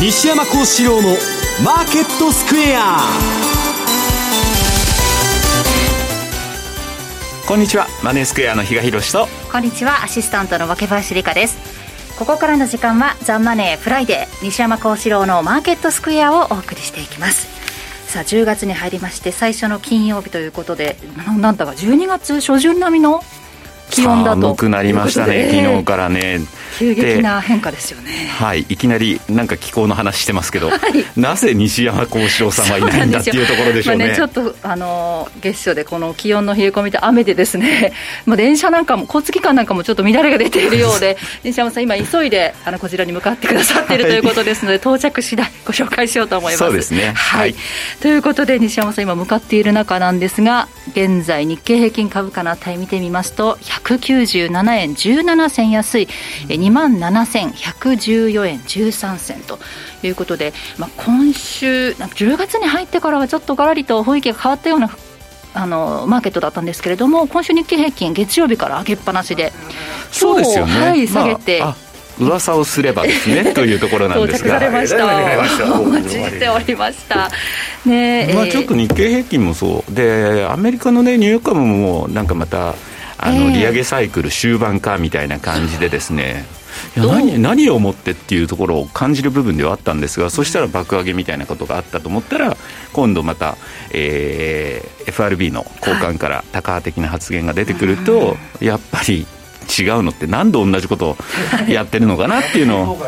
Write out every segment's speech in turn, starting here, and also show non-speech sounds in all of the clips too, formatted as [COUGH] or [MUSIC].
西山孝四郎のマーケットスクエア。こんにちは。マネースクエアの比嘉宏と。こんにちは。アシスタントの若林理香です。ここからの時間はザ・マネーフライデー西山孝四郎のマーケットスクエアをお送りしていきます。さあ10月に入りまして最初の金曜日ということでなんだか12月初旬並みの気温だと。寒くなりましたね。昨日からね急激な変化ですよね。はいいきなりなんか気候の話してますけど、[LAUGHS] はい、なぜ西山幸四郎さんはいないんだっていうところでしょうね。ね、ちょっとあの月初でこの気温の冷え込みと雨でですね、[LAUGHS] まあ、電車なんかも交通機関なんかもちょっと乱れが出ているようで [LAUGHS] 西山さん今急いであのこちらに向かってくださっているということですので、はい、到着次第ご紹介しようと思います。そうですね。はい、ということで西山さん今向かっている中なんですが現在日経平均株価の値見てみますと197円17銭安い。2万7114円13銭ということで、まあ、今週10月に入ってからはちょっとがらりと雰囲気が変わったようなあのマーケットだったんですけれども今週日経平均月曜日から上げっぱなしでそうですよね、はい、下げて、まあ噂をすればですねというところなんですが。到着されましたお待ちしておりました。ねまあちょっと日経平均もそう。でアメリカのねニューヨーク株もなんかまたあの利上げサイクル終盤かみたいな感じでですね、何何をもってっていうところを感じる部分ではあったんですがそしたら爆上げみたいなことがあったと思ったら今度また、えー、FRB の高官から高派的な発言が出てくると、やっぱり違うのって何度同じことをやってるのかなっていうのを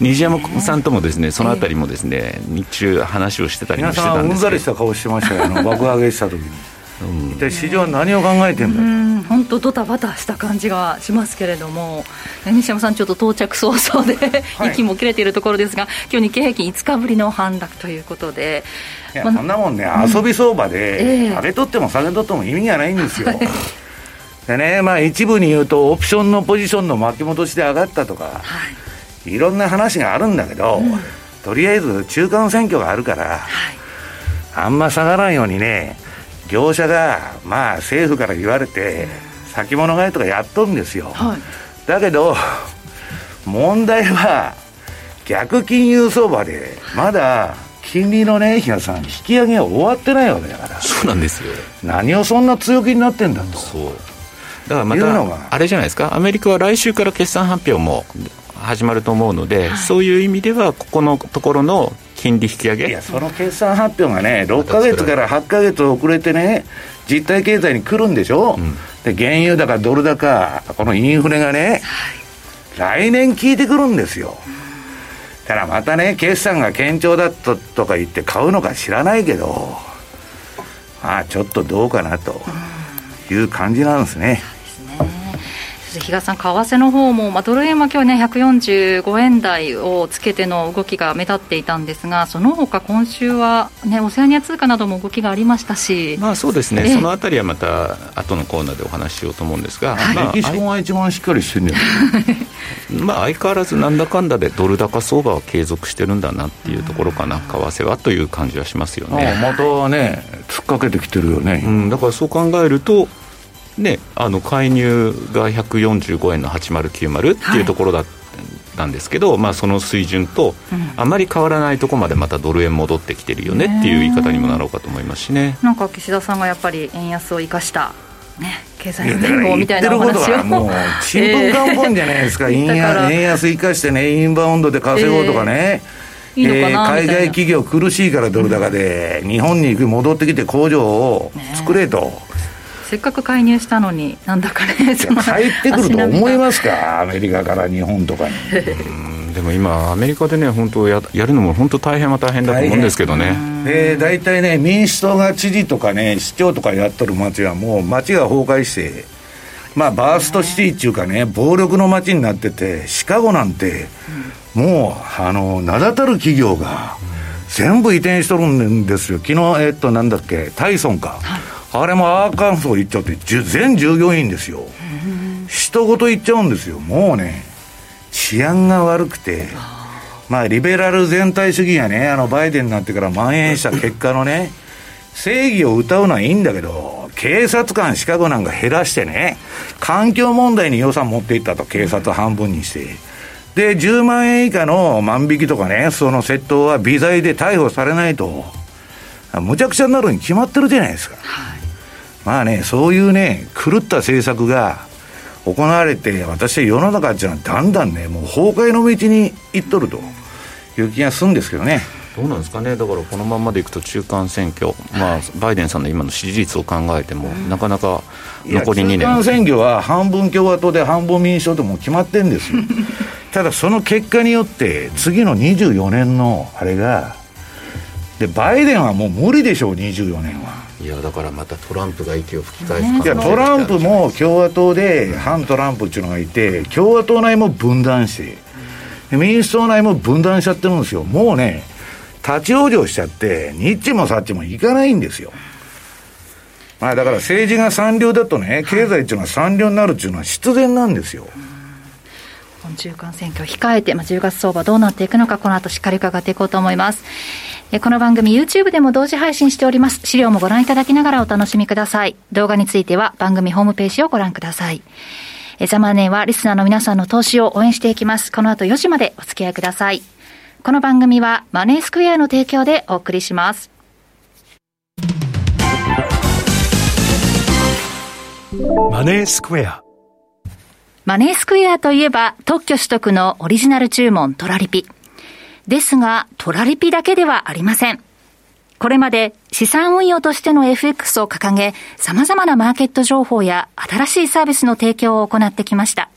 西山さんともですねそのあたりもですね日中話をしてたりもしてたんですけど。うんざりした顔してましたよ。爆上げした時に。一体市場は何を考えてんだ本当ドタバタした感じがしますけれども。西山さんちょっと到着早々で息も切れているところですが今日日経平均5日ぶりの反落ということで。いや、まあ、そんなもんね、遊び相場で、上げとっても下げとっても意味がないんですよ、でねまあ一部に言うとオプションのポジションの巻き戻しで上がったとか、はい、いろんな話があるんだけど、うん、とりあえず中間選挙があるから、はい、あんま下がらんようにね業者が、まあ、政府から言われて、先物買いとかやっとるんですよ。はい、だけど、問題は、逆金融相場で、まだ、金利のね、比嘉さん、引き上げは終わってないわけだから。そうなんですよ。何をそんな強気になってんだと。そう。だからまた、あれじゃないですか、アメリカは来週から決算発表も始まると思うので、はい、そういう意味では、ここのところの金利引き上げ。いやその決算発表がね6か月から8か月遅れてね実体経済に来るんでしょ、うん、で原油高ドル高このインフレがね、はい、来年効いてくるんですよ。だからまたね決算が堅調だととか言って買うのか知らないけどまあちょっとどうかなという感じなんですね、比嘉さん、為替の方も、まあ、ドル円は今日ね、145円台をつけての動きが目立っていたんですが、その他今週は、ね、オセアニア通貨なども動きがありましたし、まあ、そうですね、そのあたりはまた後のコーナーでお話ししようと思うんですが、はい。まあ、メキシコが一番しっかりしてるん [LAUGHS] まあ相変わらずなんだかんだでドル高相場は継続してるんだなっていうところかな、為替はという感じはしますよね。またね、突っかけてきてるよね、うん、だからそう考えると、ね、あの介入が145円の8090っていうところだったんですけど、はい、まあ、その水準と、あまり変わらないところまでまたドル円戻ってきてるよねっていう言い方にもなろうかと思いますしね。なんか岸田さんがやっぱり円安を生かしたね、経済連合みたいなお話をもうちんぷんかんぽんじゃないですか、円安生かしてねインバウンドで稼ごうとかね、えー、えー、海外企業苦しいからドル高で、うん、日本に戻ってきて工場を作れと、ねせっかく介入したのに、なんだかね、帰ってくると思いますか、アメリカから日本とかに。でも今、アメリカでね、本当や、やるのも本当大変は大変だと思うんですけどね。えー、大体ね、民主党が知事とかね、市長とかやっとる街は、もう街が崩壊して、まあ、バーストシティっていうかね、暴力の街になってて、シカゴなんて、もう、あの、名だたる企業が、全部移転しとるんですよ。昨日、えっと、なんだっけ、タイソンか。はいあれもアーカンソー行っちゃって、全従業員ですよ。人ごと行っちゃうんですよ。もうね、治安が悪くて、まあ、リベラル全体主義がね、あの、バイデンになってから蔓延した結果のね、正義を歌うのはいいんだけど、警察官、シカゴなんか減らしてね、環境問題に予算持っていったと、警察半分にして。で、10万円以下の万引きとかね、その窃盗は微罪で逮捕されないと、むちゃくちゃになるに決まってるじゃないですか。はい、まあね、そういうね、狂った政策が行われて、私は世の中っていうのはだんだんね、もう崩壊の道に行っとるという気がするんですけどね。どうなんですかね、だからこのままでいくと中間選挙、まあ、バイデンさんの今の支持率を考えても、なかなか残り2年。中間選挙は半分共和党で半分民主党でも決まってるんですよ、[LAUGHS] ただその結果によって、次の24年のあれが、でバイデンはもう無理でしょう、24年は。いやだからまたトランプが息を吹き返すいやトランプも共和党で反トランプっていうのがいて共和党内も分断して民主党内も分断しちゃってるんですよもうね立ち往生しちゃって、ニッチもサッチもいかないんですよ。まあだから政治が三流だとね、経済っていうのは三流になるっていうのは必然なんですよ。今中間選挙を控えて、まあ、10月相場どうなっていくのか、この後しっかり伺っていこうと思います。えこの番組 YouTube でも同時配信しております。資料もご覧いただきながらお楽しみください。動画については番組ホームページをご覧ください。えザマネーはリスナーの皆さんの投資を応援していきます。この後4時までお付き合いください。この番組はマネースクエアの提供でお送りします。マネースクエア。マネースクエアといえば特許取得のオリジナル注文トラリピ。ですが、トラリピだけではありません。これまで資産運用としての FX を掲げ、様々なマーケット情報や新しいサービスの提供を行ってきました。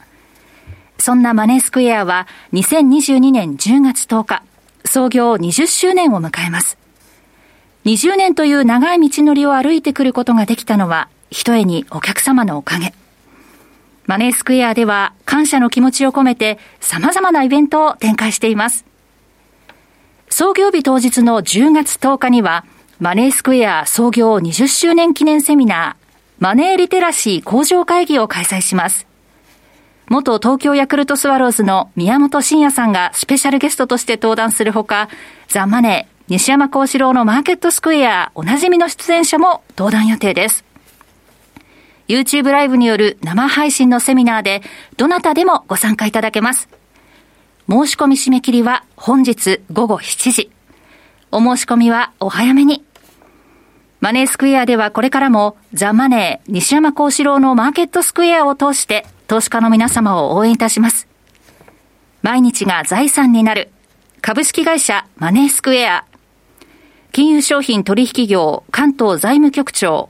そんなマネースクエアは2022年10月10日、創業20周年を迎えます。20年という長い道のりを歩いてくることができたのは、ひとえにお客様のおかげ。マネースクエアでは感謝の気持ちを込めて様々なイベントを展開しています。創業日当日の10月10日には、マネースクエア創業20周年記念セミナー、マネーリテラシー向上会議を開催します。元東京ヤクルトスワローズの宮本慎也さんがスペシャルゲストとして登壇するほか、ザ・マネー、西山幸四郎のマーケットスクエア、おなじみの出演者も登壇予定です。YouTube ライブによる生配信のセミナーで、どなたでもご参加いただけます。申し込み締め切りは本日午後7時。お申し込みはお早めに。マネースクエアではこれからもザ・マネー西山幸四郎のマーケットスクエアを通して投資家の皆様を応援いたします。毎日が財産になる株式会社マネースクエア金融商品取引業関東財務局長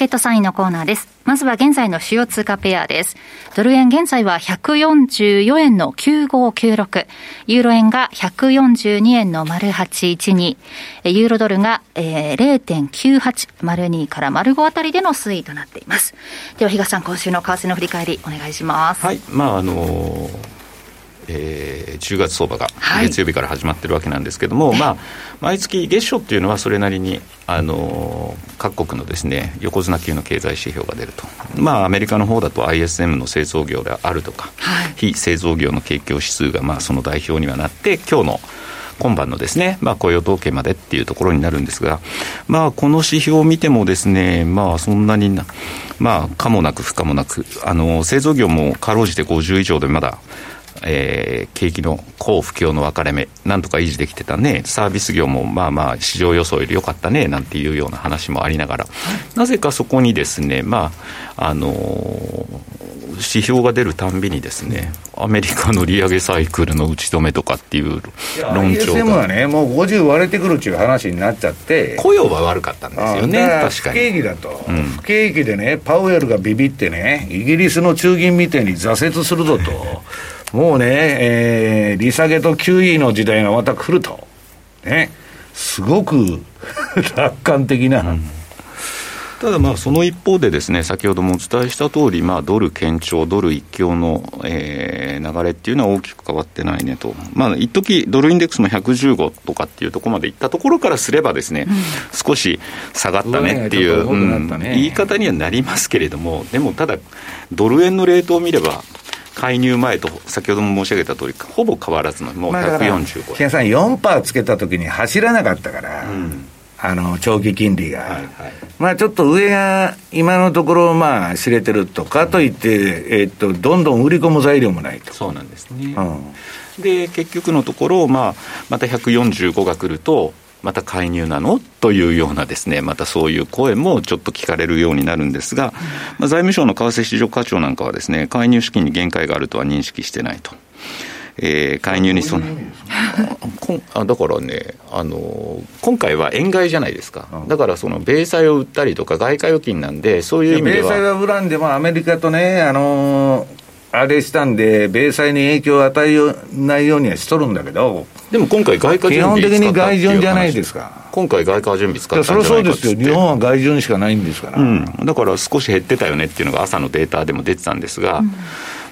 ケットサインのコーナーです。まずは現在の主要通貨ペアです。ドル円現在は144円の9596。ユーロ円が142円の丸812。ユーロドルが、えー、0.9802から丸5あたりでの推移となっています。では、比嘉さん、今週の為替の振り返りお願いします。はい。まあ、あのーえー、10月相場が月曜日から始まってるわけなんですけども、はい、まあ、毎月月初っていうのはそれなりに、あのー、各国のですね横綱級の経済指標が出ると、まあ、アメリカの方だと ISM の製造業であるとか、はい、非製造業の景況指数がまあその代表にはなって今日の今晩のですね、まあ、雇用統計までっていうところになるんですが、まあ、この指標を見てもですね、まあ、そんなにな、まあ、かもなく不可もなく、あの製造業もかろうじて50以上でまだ、えー、景気の好不況の分かれ目、なんとか維持できてたね、サービス業もまあまあ、市場予想より良かったねなんていうような話もありながら、なぜかそこにですね、まああのー指標が出るたんびにですね、アメリカの利上げサイクルの打ち止めとかっていう論調が。ISM はね、もう50割れてくるっていう話になっちゃって、雇用は悪かったんですよね、確かに。不景気だと、うん、不景気でね、パウエルがビビってね、イギリスの中銀みたいに挫折するぞと、[LAUGHS] もうね、えー、利下げと QE の時代がまた来ると、ね、すごく [LAUGHS] 楽観的な。うん。ただまあその一方でですね先ほどもお伝えした通りまあドル堅調ドル一強の、えー、流れっていうのは大きく変わってないねと。まあ一時ドルインデックスも115とかっていうところまでいったところからすればですね、うん、少し下がったねっていう、うん、言い方にはなりますけれどもでもただドル円のレートを見れば介入前と先ほども申し上げた通りほぼ変わらずのもう145円、まあ、さん4%つけた時に走らなかったから、うん。あの長期金利が、はいはい、まあちょっと上が今のところ、まあ知れてるとかといって、えー、っとどんどん売り込む材料もないと。そうなんですね、うん、で結局のところ、まあ、また145が来ると、また介入なの？というようなですね、またそういう声もちょっと聞かれるようになるんですが、まあ、財務省の為替市場課長なんかはですね、介入資金に限界があるとは認識してないと。えー、介入にその [LAUGHS] あだからねあの、今回は円買いじゃないですか、だからその米債を売ったりとか、外貨預金なんで、そういう意味では。米債は売らんでも、アメリカとね、あのあれしたんで、米債に影響を与えないようにはしとるんだけど、でも今回、外貨準備基本的に外順じゃないですか。今回、外貨準備使ったんじゃないかそれはそうですよ、日本は外順しかないんですから、うん、だから少し減ってたよねっていうのが、朝のデータでも出てたんですが。うん。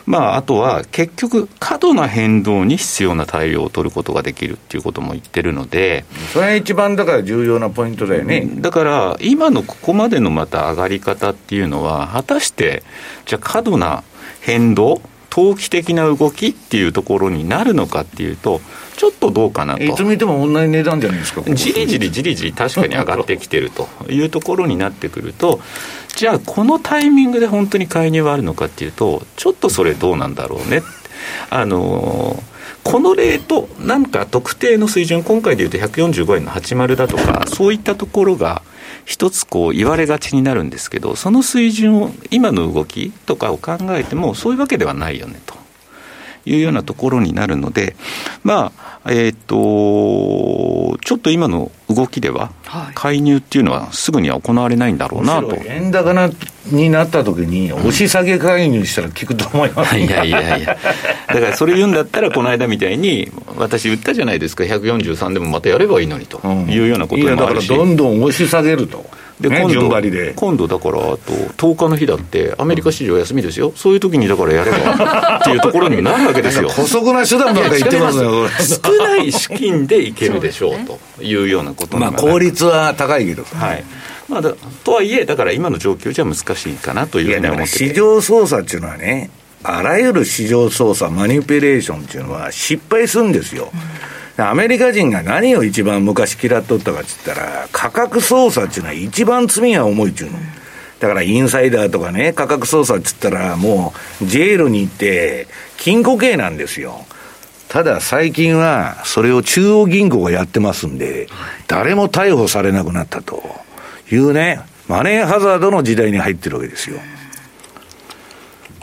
まあ、あとは結局、過度な変動に必要な対応を取ることができるっていうことも言ってるので、それが一番だから重要なポイントだよね。だから、今のここまでのまた上がり方っていうのは、果たして、じゃあ、過度な変動、投機的な動きっていうところになるのかっていうと、ちょっとどうかなと。いつ見ても同じ値段じゃないですか。じりじりじりじり確かに上がってきてるというところになってくると、じゃあこのタイミングで本当に介入はあるのかっていうと、ちょっとそれどうなんだろうね。あのこのレート、なんか特定の水準、今回でいうと145円の80だとか、そういったところが、一つこう言われがちになるんですけど、その水準を、今の動きとかを考えても、そういうわけではないよねと。いうようなところになるので、まあ、えっ、ー、と、ちょっと今の動きでは、介入っていうのはすぐには行われないんだろうなと。円高なになった時に、押し下げ介入したら効くと思います、[LAUGHS] いやいやいや、だからそれ言うんだったら、この間みたいに、私言ったじゃないですか、143でもまたやればいいのにと。いうようなこともあるし、うん、いやだからどんどん押し下げると。で、今度、今度だから、あと10日の日だって、アメリカ市場休みですよ、そういう時にだからやれば [LAUGHS] っていうところになるわけですよ。補足な手段なんか言ってますよ、少ない資金でいけるでしょうというようなことまあ、効率は高いけど。はい。まあ、とはいえ、だから今の状況じゃ難しいかなというふうに思って市場操作っていうのはね、あらゆる市場操作、マニピュレーションっていうのは失敗するんですよ。うんアメリカ人が何を一番昔嫌っとったかっつったら、価格操作っていうのは一番罪が重いっちゅうの。だからインサイダーとかね、価格操作っつったらもうジェールに行って禁錮刑なんですよ。ただ最近はそれを中央銀行がやってますんで、誰も逮捕されなくなったというね、マネーハザードの時代に入ってるわけですよ。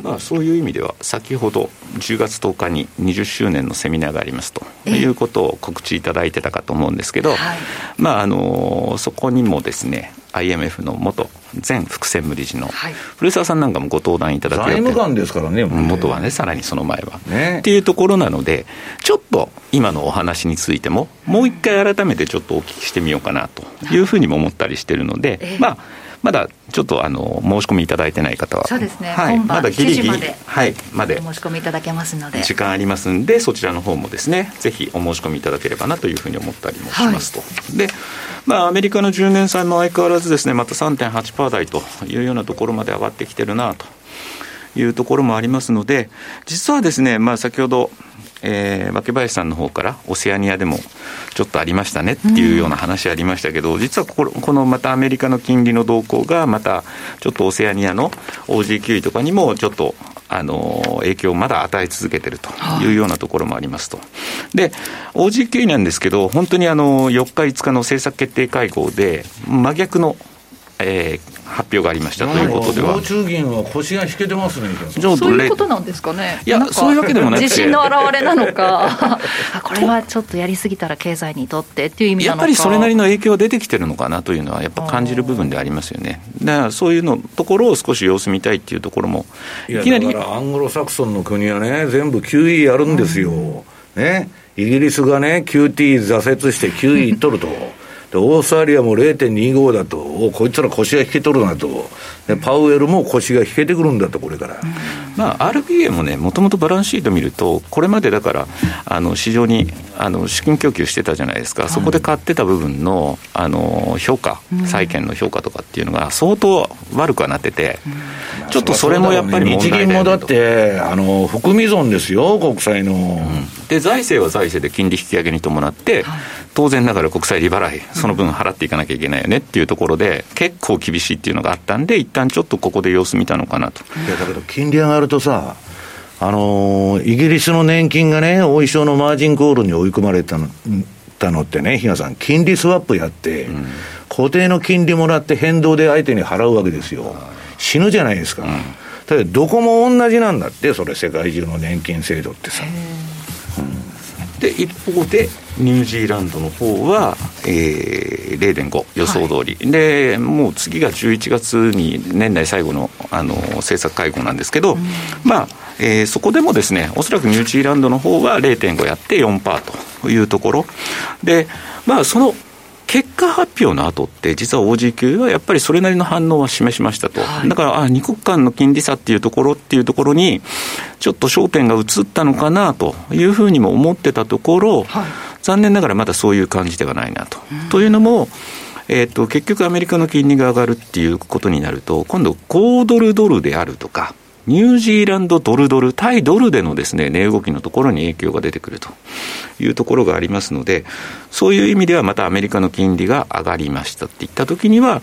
まあ、そういう意味では、先ほど10月10日に20周年のセミナーがありますということを告知いただいてたかと思うんですけど、はい、まあ、あのそこにもですね、IMF の元前副専務理事の古澤さんなんかもご登壇いただけ財務官ですからね、元はね、さらにその前は。ね、っていうところなので、ちょっと今のお話についても、もう一回改めてちょっとお聞きしてみようかなというふうにも思ったりしてるので、まあ、まだちょっとあの申し込みいただいてない方は、そうですね、はい、まだギリギリ、はい、まで。申し込みいただけますので、時間ありますんで、そちらの方もですね、ぜひお申し込みいただければなというふうに思ったりもしますと。はい、でまあ、アメリカの10年債も相変わらずですね、また3.8%台というようなところまで上がってきてるなというところもありますので、実はですね、まあ、先ほど、えー、若林さんの方からオセアニアでもちょっとありましたねっていうような話ありましたけど、うん、実はここのまたアメリカの金利の動向がまたちょっとオセアニアの OG9 位とかにもちょっとあの影響をまだ与え続けているというようなところもありますと。で、OG9 なんですけど、本当にあの4日、5日の政策決定会合で、真逆のえー、発表がありましたということでは。中銀は腰が引けてますね、そういうことなんですかね。いや、そういうわけでもなくて。自信の表れなのか、[LAUGHS] これはちょっとやりすぎたら経済にとってっていう意味やっぱりそれなりの影響が出てきてるのかなというのは、やっぱ感じる部分でありますよね。だからそういうのところを少し様子見たいっていうところも、いきなり。アングロサクソンの国はね、全部 QE やるんですよ。うん、ね。イギリスがね、QT 挫折して QE 取ると。オーストラリアも0.25だと、おこいつら腰が引けとるなと、でパウエルも腰が引けてくるんだと、これから。まあ、RBA もね、もともとバランスシート見ると、これまでだから、あの市場にあの資金供給してたじゃないですか、そこで買ってた部分のあの評価、債券の評価とかっていうのが、相当悪くはなってて、ちょっとそれもやっぱり問題だ、日銀もだってあの、含み損ですよ、国債の。うん。で財政は財政で金利引き上げに伴って、はい、当然ながら国債利払い、その分払っていかなきゃいけないよねっていうところで、結構厳しいっていうのがあったんで、一旦ちょっとここで様子見たのかなと。いやだけど、金利上がるとさ、あのー、イギリスの年金がね、お衣装のマージンコールに追い込まれたのたのってね、比嘉さん、金利スワップやって、うん、固定の金利もらって変動で相手に払うわけですよ。死ぬじゃないですか。うん、だどこも同じなんだって、それ、世界中の年金制度ってさ。で一方でニュージーランドの方は、えー、0.5予想通り、はい、でもう次が11月に年内最後のあの政策会合なんですけど、うん、まあ、えー、そこでもですねおそらくニュージーランドの方は0.5やって4%というところ。でまあその結果発表の後って、実は OG 級はやっぱりそれなりの反応は示しましたと、はい、だから、あ二国間の金利差っていうところっていうところに、ちょっと焦点が移ったのかなというふうにも思ってたところ、はい、残念ながらまだそういう感じではないなと。うん、というのも、えーと、結局、アメリカの金利が上がるっていうことになると、今度、5ドルドルであるとか、ニュージーランドドルドル、対ドルでのですね、値動きのところに影響が出てくるというところがありますので、そういう意味ではまたアメリカの金利が上がりましたっていったときには、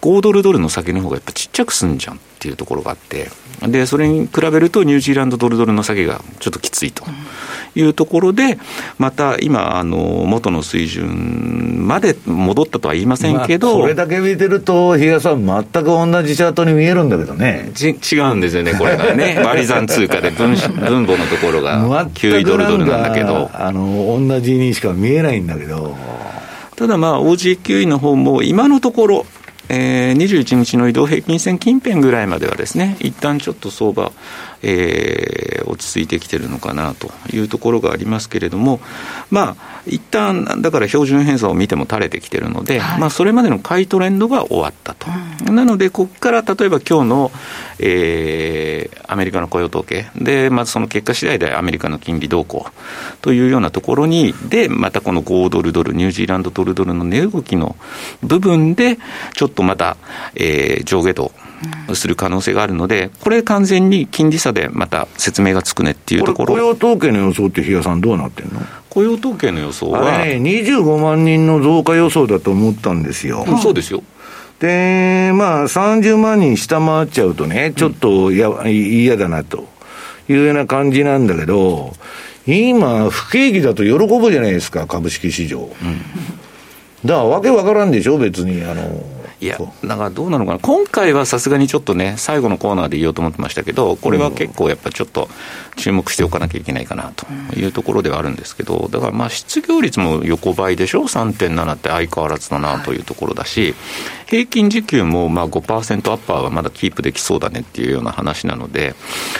5ドルドルの先の方がやっぱちっちゃくすんじゃんっていうところがあって、で、それに比べるとニュージーランドドルドルの下げがちょっときついというところで、また今、あの、元の水準まで戻ったとは言いませんけど。これだけ見てると、比嘉さん、全く同じチャートに見えるんだけどね。ち違うんですよね、これがね。割り算通貨で分分母のところが9位ドルドルなんだけど。あの、同じにしか見えないんだけど。ただまあ、OG9 位の方も今のところ、えー、21日の移動平均線近辺ぐらいまではですね、一旦ちょっと相場、えー、落ち着いてきてるのかなというところがありますけれども、まあ、一旦だから標準偏差を見ても垂れてきてるので、はい、まあ、それまでの買いトレンドが終わったと。うん、なので、ここから例えば今日の、えー、アメリカの雇用統計。で、まずその結果次第でアメリカの金利動向というようなところに、で、またこの5ドルドル、ニュージーランドドルドルの値動きの部分で、ちょっとまた、えー、上下動する可能性があるので、これ完全に金利差でまた説明がつくねっていうところ。雇用統計の予想って、比嘉さん。どうなってん。の雇用統計の予想は。ね、25万人の増加予想だと思ったん。ですよ。うん、そうですよ。で、まあ、30万人下回っちゃうとね、ちょっとや、うん、嫌だなというような感じなん。だけど、今、不景気だと喜ぶじゃないですか、株式市場。うん、だから、わけわからん。でしょ、別に。あのいや、だからどうなのかな、今回はさすがにちょっとね、最後のコーナーで言おうと思ってましたけど、これは結構やっぱちょっと注目しておかなきゃいけないかなというところではあるんですけど、だからまあ失業率も横ばいでしょ、3.7って相変わらずだなというところだし、平均時給もまあ5%アッパーはまだキープできそうだねっていうような話なので、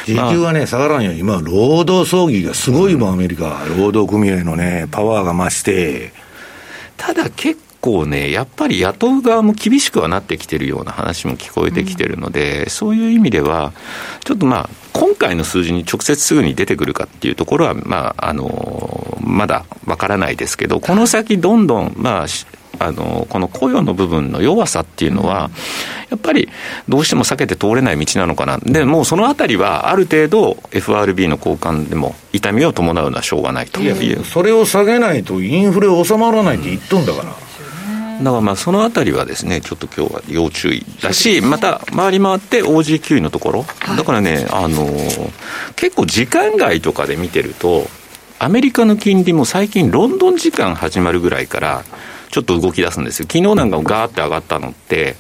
時給はね、下がらんよ、今、労働争議がすごいもん、アメリカ、労働組合のね、パワーが増して。ただ結構ね、やっぱり雇う側も厳しくはなってきてるような話も聞こえてきてるので、うん、そういう意味では、ちょっとまあ、今回の数字に直接すぐに出てくるかっていうところは、まあ、あのまだわからないですけど、この先どんどん、まあ、あのこの雇用の部分の弱さっていうのは、やっぱりどうしても避けて通れない道なのかな、でもうそのあたりは、ある程度、FRB の交換でも痛みを伴うのはしょうがないと。いうそれを下げないと、インフレ収まらないって言っとんだから。だからまあそのあたりはですね、ちょっと今日は要注意だし、また回り回って OG9 のところ、だからね、あの結構時間外とかで見てると、アメリカの金利も最近、ロンドン時間始まるぐらいから、ちょっと動き出すんですよ。昨日なんかもガーって上がったのって、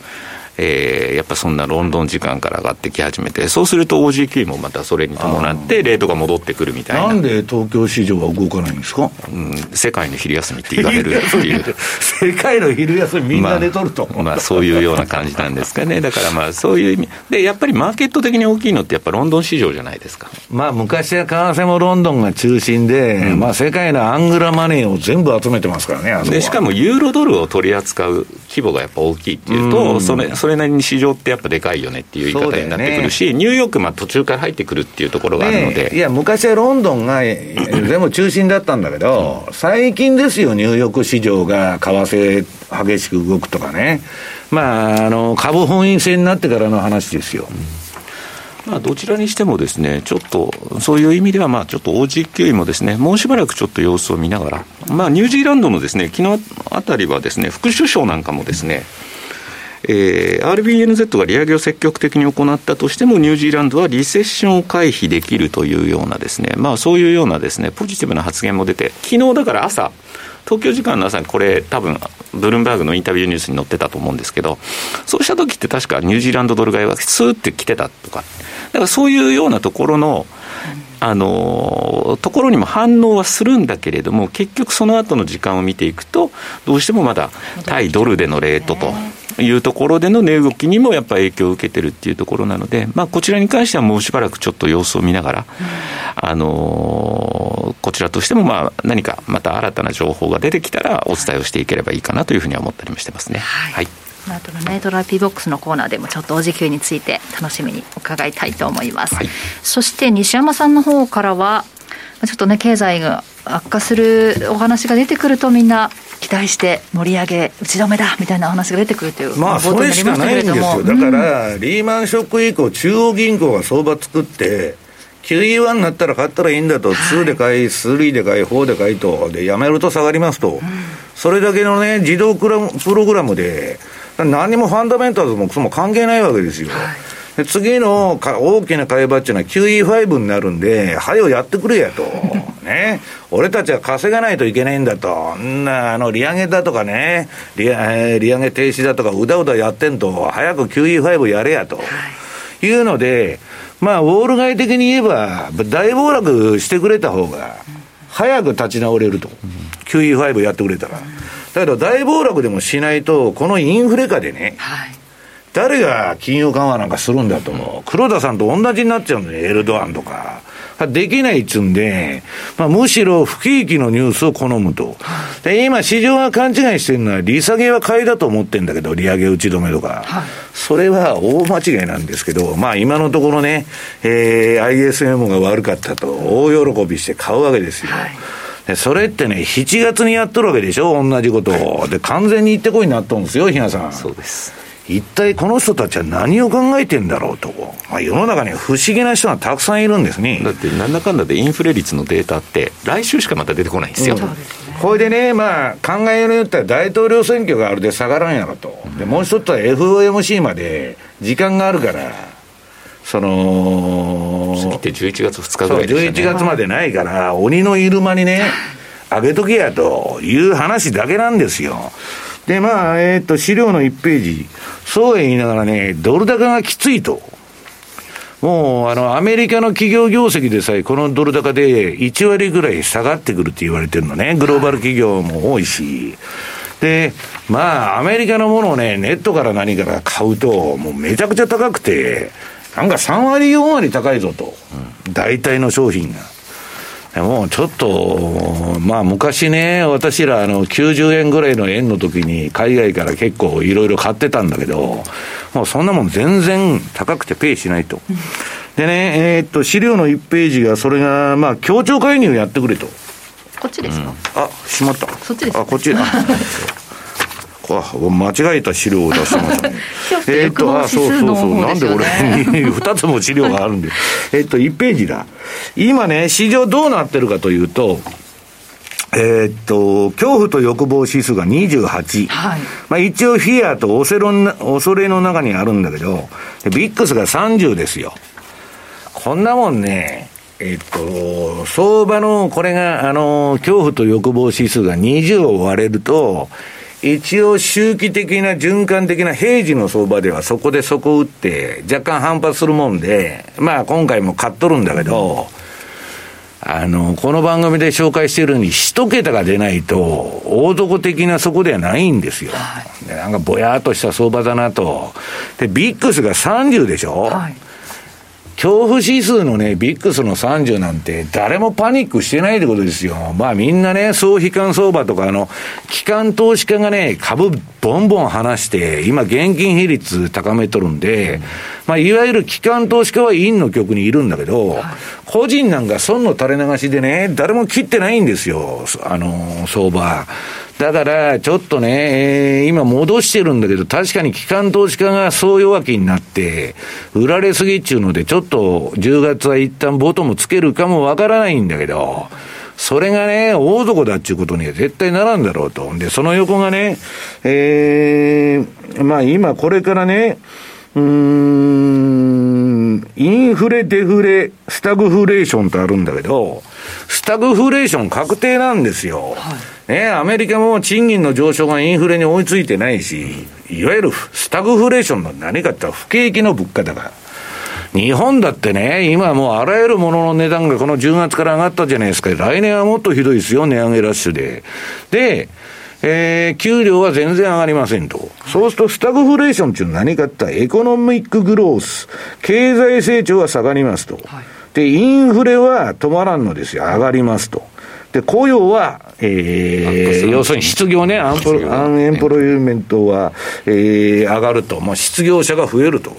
えー、やっぱそんなロンドン時間から上がってき始めて、そうすると OG9 もまたそれに伴って、レートが戻ってくるみたいな。なんで東京市場は動かないんですか、うん、世界の昼休みって言われるっていう。[LAUGHS] 世界の昼休み、みんな寝とると、まあ、まあ、そういうような感じなんですかね、だからまあ、そういう意味、でやっぱりマーケット的に大きいのって、やっぱロンドン市場じゃないですか。まあ、昔は為替もロンドンが中心で、うん、まあ、世界のアングラマネーを全部集めてますからね、でしかもユーロドルを取り扱う規模がやっぱ大きいっていうと、うん、それそれなりに市場ってやっぱでかいよねっていう言い方になってくるし、ね、ニューヨーク、まあ、途中から入ってくるっていうところがあるので、ね、いや、昔はロンドンが全部中心だったんだけど、最近ですよ、ニューヨーク市場が為替激しく動くとかね、まあ、あの株本位制になってからの話ですよ。まあ、どちらにしてもですね、ちょっと、そういう意味では、まあ、ちょっと OG 級位もですね、もうしばらくちょっと様子を見ながら、まあ、ニュージーランドのですね、昨日あたりはですね、副首相なんかもですね、えー、RBNZ が利上げを積極的に行ったとしても、ニュージーランドはリセッションを回避できるというようなですね、まあそういうようなですね、ポジティブな発言も出て、昨日だから朝、東京時間の朝にこれ、多分ブルームバーグのインタビューニュースに載ってたと思うんですけど、そうした時って確かニュージーランドドル買いはスーって来てたとか、だからそういうようなところの、あのところにも反応はするんだけれども、結局その後の時間を見ていくと、どうしてもまだ対ドルでのレートと。いうところでの値動きにもやっぱり影響を受けてるっていうところなので、まあ、こちらに関してはもうしばらくちょっと様子を見ながら、あのこちらとしてもまあ何かまた新たな情報が出てきたらお伝えをしていければいいかなというふうには思ったりもしてますね。はい、はいあとのね、トラピーボックスのコーナーでもちょっとお時給について楽しみに伺いたいと思います。はい、そして西山さんの方からは、ちょっとね、経済が悪化するお話が出てくるとみんな期待して盛り上げ打ち止めだみたいな話が出てくるというまあそれしかないんですよ。だから、リーマンショック以降中央銀行が相場作って QE1 になったら買ったらいいんだと、はい、2で買い、3で買い、4で買いと、で、やめると下がりますと、うん、それだけのね、自動プログラムで、何もファンダメンタルズもも関係ないわけですよ。はいで次のか大きな会話っていうのは QE5 になるんで、はよやってくれやと。[LAUGHS] ね。俺たちは稼がないといけないんだと。んな、あの、利上げだとかね、利利上げ停止だとか、うだうだやってんと、早く QE5 やれやと。いうので、まあ、ウォール街的に言えば、大暴落してくれた方が、早く立ち直れると。QE5 やってくれたら。だけど、大暴落でもしないと、このインフレ下でね、はい誰が金融緩和なんかするんだと、黒田さんと同じになっちゃうのエルドアンとか。できないっつうんで、まあ、むしろ不景気のニュースを好むと。で、今市場が勘違いしてるのは、利下げは買いだと思ってるんだけど、利上げ打ち止めとか。はい、それは大間違いなんですけど、まあ今のところね、えー、ISM が悪かったと、大喜びして買うわけですよ。はいそれってね、7月にやっとるわけでしょ、同じことを。で、完全に行ってこいになっとるんですよ、比嘉さん。そうです。一体この人たちは何を考えてんだろうと、まあ、世の中には不思議な人がたくさんいるんですねだってなんだかんだでインフレ率のデータって来週しかまた出てこないんですよ、うん、これでね、まあ、考えようによっては大統領選挙があるで下がらんやろと、でもう一つは FOMC まで時間があるから、その次って11月2日ぐらいでした、ね、11月までないから、鬼のいる間にね、[LAUGHS] 上げとけやという話だけなんですよ。で、まあ、えっ、ー、と、資料の1ページ、そう言いながらね、ドル高がきついと。もう、あの、アメリカの企業業績でさえ、このドル高で1割ぐらい下がってくるって言われてるのね。グローバル企業も多いし。で、まあ、アメリカのものをね、ネットから何から買うと、もうめちゃくちゃ高くて、なんか3割、4割高いぞと。大体の商品が。もうちょっと、まあ昔ね、私らあの90円ぐらいの円の時に海外から結構いろいろ買ってたんだけど、もうそんなもん全然高くてペイしないと。でね、えー、っと、資料の1ページが、それが、まあ、協調介入やってくれと。こっちですか、うん、あ、しまった。そっちです、あ、こっちだ。[LAUGHS] あ、間違えた資料を出してましたね。[LAUGHS] えっと、あ、そうそうそう。なんで俺に [LAUGHS] 2つも資料があるんで。えっと、1ページだ。今ね、市場どうなってるかというと、えー、っと、恐怖と欲望指数が28。はい。まあ一応フィアと恐れ恐れの中にあるんだけど、ビックスが30ですよ。こんなもんね、えっと、相場の、これが、あの、恐怖と欲望指数が20を割れると、一応周期的な循環的な平時の相場ではそこで底打って若干反発するもんで、まあ今回も買っとるんだけど、あの、この番組で紹介してるように一桁が出ないと大底的な底ではないんですよ。はい、なんかぼやっとした相場だなと。で、ビックスが30でしょ、はい恐怖指数のね、ビックスの30なんて、誰もパニックしてないってことですよ。まあみんなね、総悲観相場とか、あの、機関投資家がね、株ボンボン離して、今現金比率高めとるんで、まあいわゆる機関投資家は陰の局にいるんだけど、個人なんか損の垂れ流しでね、誰も切ってないんですよ、あの、相場。だから、ちょっとね、えー、今戻してるんだけど、確かに機関投資家が総弱気になって、売られすぎっちゅうので、ちょっと10月は一旦ボトムつけるかもわからないんだけど、それがね、大底だっていうことには絶対ならんだろうと。で、その横がね、えー、まあ今これからね、うん、インフレ、デフレ、スタグフレーションとあるんだけど、スタグフレーション確定なんですよ。はいね、アメリカも賃金の上昇がインフレに追いついてないし、いわゆるスタグフレーションの何かって不景気の物価高。日本だってね、今もうあらゆるものの値段がこの10月から上がったじゃないですか。来年はもっとひどいですよ、値上げラッシュで。で、えー、給料は全然上がりませんと。そうすると、スタグフレーションっていうのは何かってエコノミックグロース。経済成長は下がりますと。で、インフレは止まらんのですよ。上がりますと。で、雇用は、えー、要するに失業ね、アンプロ unemployment は、えー、上がると、まあ、失業者が増えると。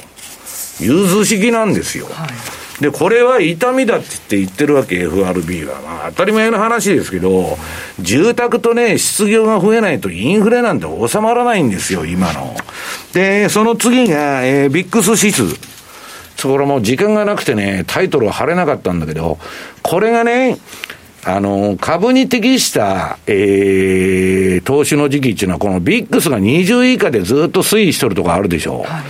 融通式なんですよ。はい、で、これは痛みだって言って言ってるわけ、FRB は。まあ、当たり前の話ですけど、住宅とね、失業が増えないとインフレなんて収まらないんですよ、今の。で、その次が、えー、ビックス指数。それも時間がなくてね、タイトルは貼れなかったんだけど、これがね、あの、株に適した、えー、投資の時期っていうのは、このビックスが20以下でずっと推移しとるとこあるでしょう。はい、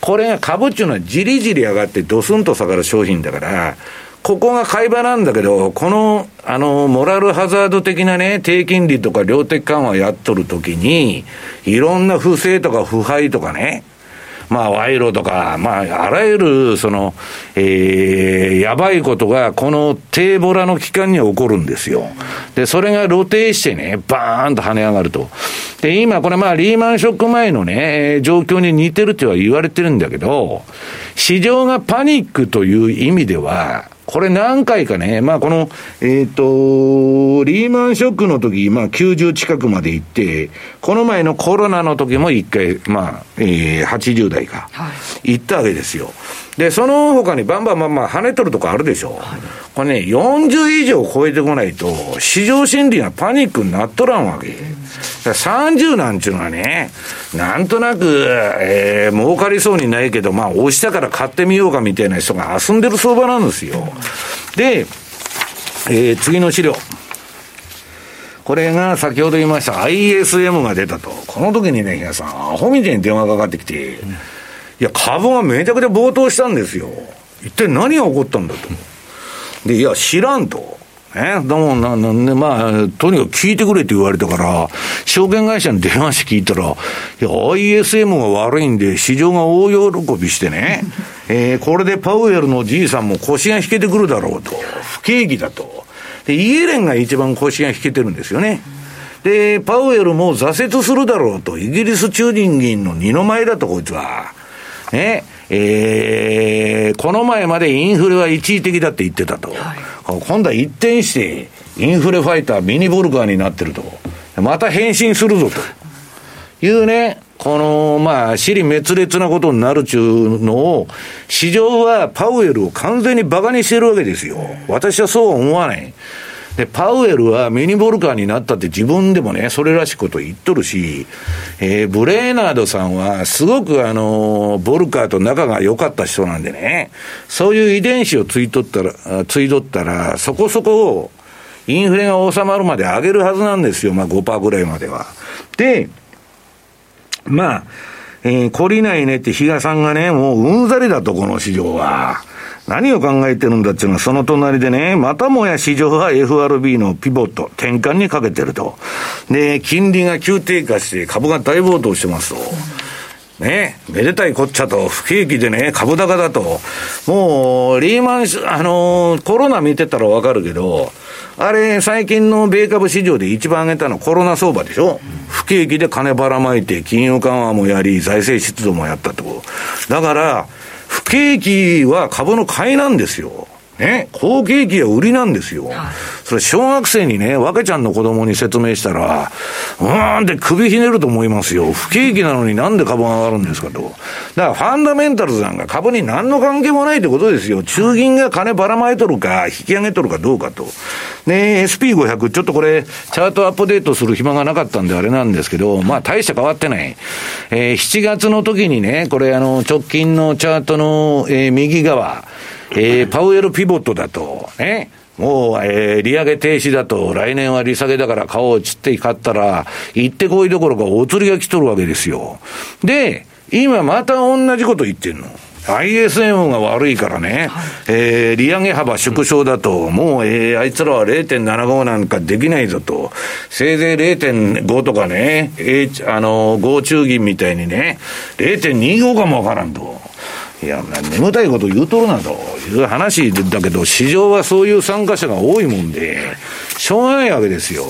これが株っていうのはじりじり上がってドスンと下がる商品だから、ここが買い場なんだけど、この、あの、モラルハザード的なね、低金利とか量的緩和やっとるときに、いろんな不正とか腐敗とかね、まあ、賄賂とか、まあ、あらゆる、その、えー、やばいことが、この低ボラの期間に起こるんですよ。で、それが露呈してね、バーンと跳ね上がると。で、今、これまあ、リーマンショック前のね、状況に似てるとは言われてるんだけど、市場がパニックという意味では、これ何回かね、まあこの、えっ、ー、と、リーマンショックの時、まあ90近くまで行って、この前のコロナの時も一回、まあ、えー、80代か、はい、行ったわけですよ。で、その他にバンバンバンバン跳ねとるとこあるでしょ。はい、これね、40以上超えてこないと、市場心理がパニックになっとらんわけ。30なんちゅうのはね、なんとなく、えー、儲かりそうにないけど、まあ、押したから買ってみようかみたいな人が遊んでる相場なんですよ。で、えー、次の資料。これが先ほど言いました ISM が出たと。この時にね、皆さん、アホみたいに電話かかってきて、いや、株がめちゃくちゃ暴騰したんですよ。一体何が起こったんだと。で、いや、知らんと。ね、だもんな、なんで、まあ、とにかく聞いてくれって言われたから、証券会社に電話して聞いたら、いや、ISM が悪いんで、市場が大喜びしてね、[LAUGHS] えー、これでパウエルのじいさんも腰が引けてくるだろうと、不景気だと。で、イエレンが一番腰が引けてるんですよね。で、パウエルも挫折するだろうと、イギリス中銀議員の二の前だと、こいつは。ね、えー、この前までインフレは一時的だって言ってたと。はい、今度は一転して、インフレファイター、ミニボルガーになってると。また変身するぞと。いうね、この、まあ、尻滅裂なことになるちゅうのを、市場はパウエルを完全に馬鹿にしてるわけですよ。私はそうは思わない。で、パウエルはミニボルカーになったって自分でもね、それらしいこと言っとるし、えー、ブレーナードさんはすごくあの、ボルカーと仲が良かった人なんでね、そういう遺伝子をついとったら、ついとったら、そこそこを、インフレが収まるまで上げるはずなんですよ、まあ5%ぐらいまでは。で、まあ、えー、懲りないねって比嘉さんがね、もううんざりだと、この市場は。何を考えてるんだっていうのは、その隣でね、またもや市場は FRB のピボット、転換にかけてると。で、金利が急低下して株が大暴騰してますと。ね、めでたいこっちゃと、不景気でね、株高だと。もう、リーマン、あのー、コロナ見てたらわかるけど、あれ、最近の米株市場で一番上げたのコロナ相場でしょ不景気で金ばらまいて、金融緩和もやり、財政出動もやったってこと。だから、不景気は株の買いなんですよ。ね、好景気は売りなんですよ。はい、それ小学生にね、若ちゃんの子供に説明したら、うーんって首ひねると思いますよ。不景気なのになんで株が上がるんですかと。だからファンダメンタルズなんか株に何の関係もないってことですよ。中銀が金ばらまいとるか、引き上げとるかどうかと。ね、SP500、ちょっとこれ、チャートアップデートする暇がなかったんであれなんですけど、まあ大した変わってない。えー、7月の時にね、これあの、直近のチャートの、えー、右側、えー、パウエルピボットだと、ね、もう、えー、利上げ停止だと、来年は利下げだから買おうちって買ったら、行ってこいどころかお釣りが来とるわけですよ。で、今また同じこと言ってんの。ISM が悪いからね、はい、えー、利上げ幅縮小だと、もう、えー、あいつらは0.75なんかできないぞと、せいぜい0.5とかね、えー、あの、合中銀みたいにね、0.25かもわからんと。いや、眠たいこと言うとるなという話だけど、市場はそういう参加者が多いもんで、しょうがないわけですよ。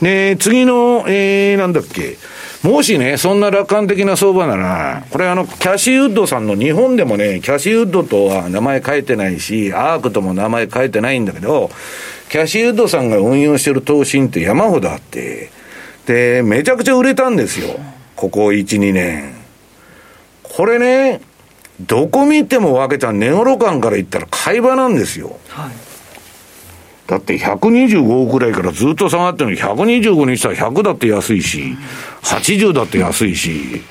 で、次の、えー、なんだっけ、もしね、そんな楽観的な相場なら、これあの、キャシーウッドさんの日本でもね、キャシーウッドとは名前変えてないし、アークとも名前変えてないんだけど、キャシーウッドさんが運用してる投信って山ほどあって、で、めちゃくちゃ売れたんですよ。ここ1、2年。これね、どこ見ても分けた値頃感から言ったら買い場なんですよ。はい、だって125億ぐらいからずっと下がってるのに125にしたら100だって安いし、80だって安いし、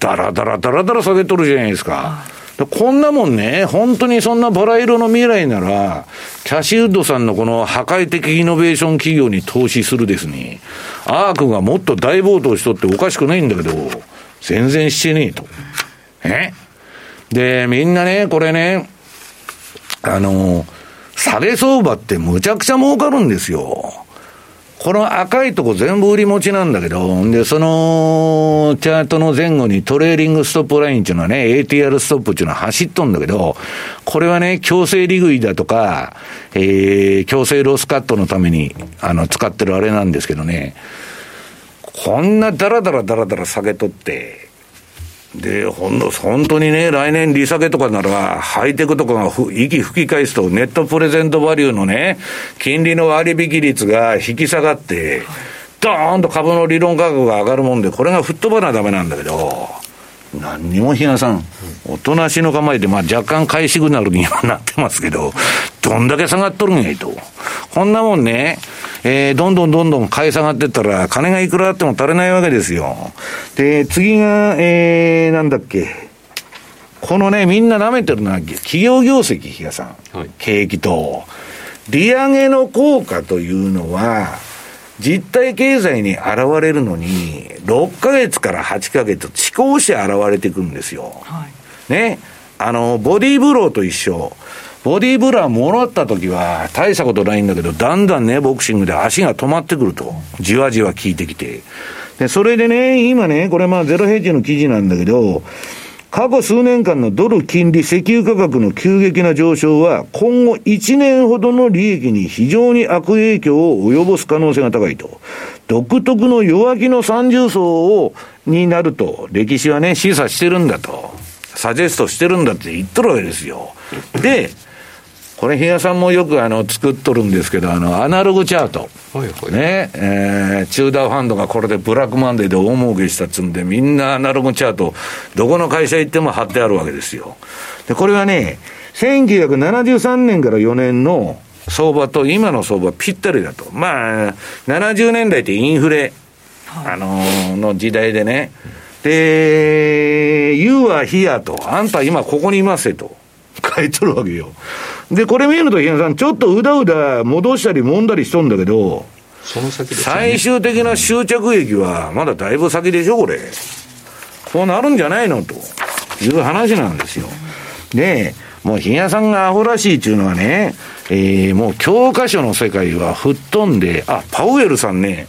だらだらだらだら下げとるじゃないですか。こんなもんね、本当にそんなバラ色の未来なら、キャシーウッドさんのこの破壊的イノベーション企業に投資するですね、アークがもっと大暴騰しとっておかしくないんだけど、全然してねえと。え？で、みんなね、これね、あの、下げ相場ってむちゃくちゃ儲かるんですよ。この赤いとこ全部売り持ちなんだけど、で、そのチャートの前後にトレーリングストップラインっていうのはね、ATR ストップっていうのは走っとんだけど、これはね、強制利食いだとか、えー、強制ロスカットのために、あの、使ってるあれなんですけどね、こんなダラダラダラダラ下げとって、で、ほんの、本当にね、来年利下げとかなら、ハイテクとかが息吹き返すと、ネットプレゼントバリューのね、金利の割引率が引き下がって、ドーンと株の理論価格が上がるもんで、これが吹っ飛ばなダメなんだけど、何にも比嘉さん、おとなしの構えで、まあ若干買いシグナルにはなってますけど、どんだけ下がっとるんやいと。こんなもんね、えー、どんどんどんどん買い下がってったら、金がいくらあっても足りないわけですよ。で、次が、えー、なんだっけ。このね、みんな舐めてるのは、企業業績、比嘉さん。はい、景気と。利上げの効果というのは、実体経済に現れるのに、6ヶ月から8ヶ月、遅行して現れてくるんですよ。はい、ね。あの、ボディーブローと一緒。ボディーブラーもらった時は大したことないんだけど、だんだんね、ボクシングで足が止まってくると。じわじわ効いてきて。で、それでね、今ね、これまあゼロヘッジの記事なんだけど、過去数年間のドル金利石油価格の急激な上昇は、今後1年ほどの利益に非常に悪影響を及ぼす可能性が高いと。独特の弱気の三重層を、になると、歴史はね、示唆してるんだと。サジェストしてるんだって言っとるわけですよ。で、これ、比嘉さんもよくあの作っとるんですけど、あの、アナログチャート。はいはい、ね、えー、中ダーファンドがこれでブラックマンデーで大儲けしたっつうんで、みんなアナログチャート、どこの会社行っても貼ってあるわけですよ。で、これはね、1973年から4年の相場と今の相場ぴったりだと。まあ、70年代ってインフレ、あのー、の時代でね。で、You are here と、あんた今ここにいますよと。書いとるわけよ。で、これ見ると、ひなさん、ちょっとうだうだ戻したり揉んだりしとんだけど、その先ね、最終的な終着駅は、まだだいぶ先でしょ、これ。こうなるんじゃないのという話なんですよ。で、もう、ひやさんがアホらしいっていうのはね、えー、もう教科書の世界は吹っ飛んで、あ、パウエルさんね、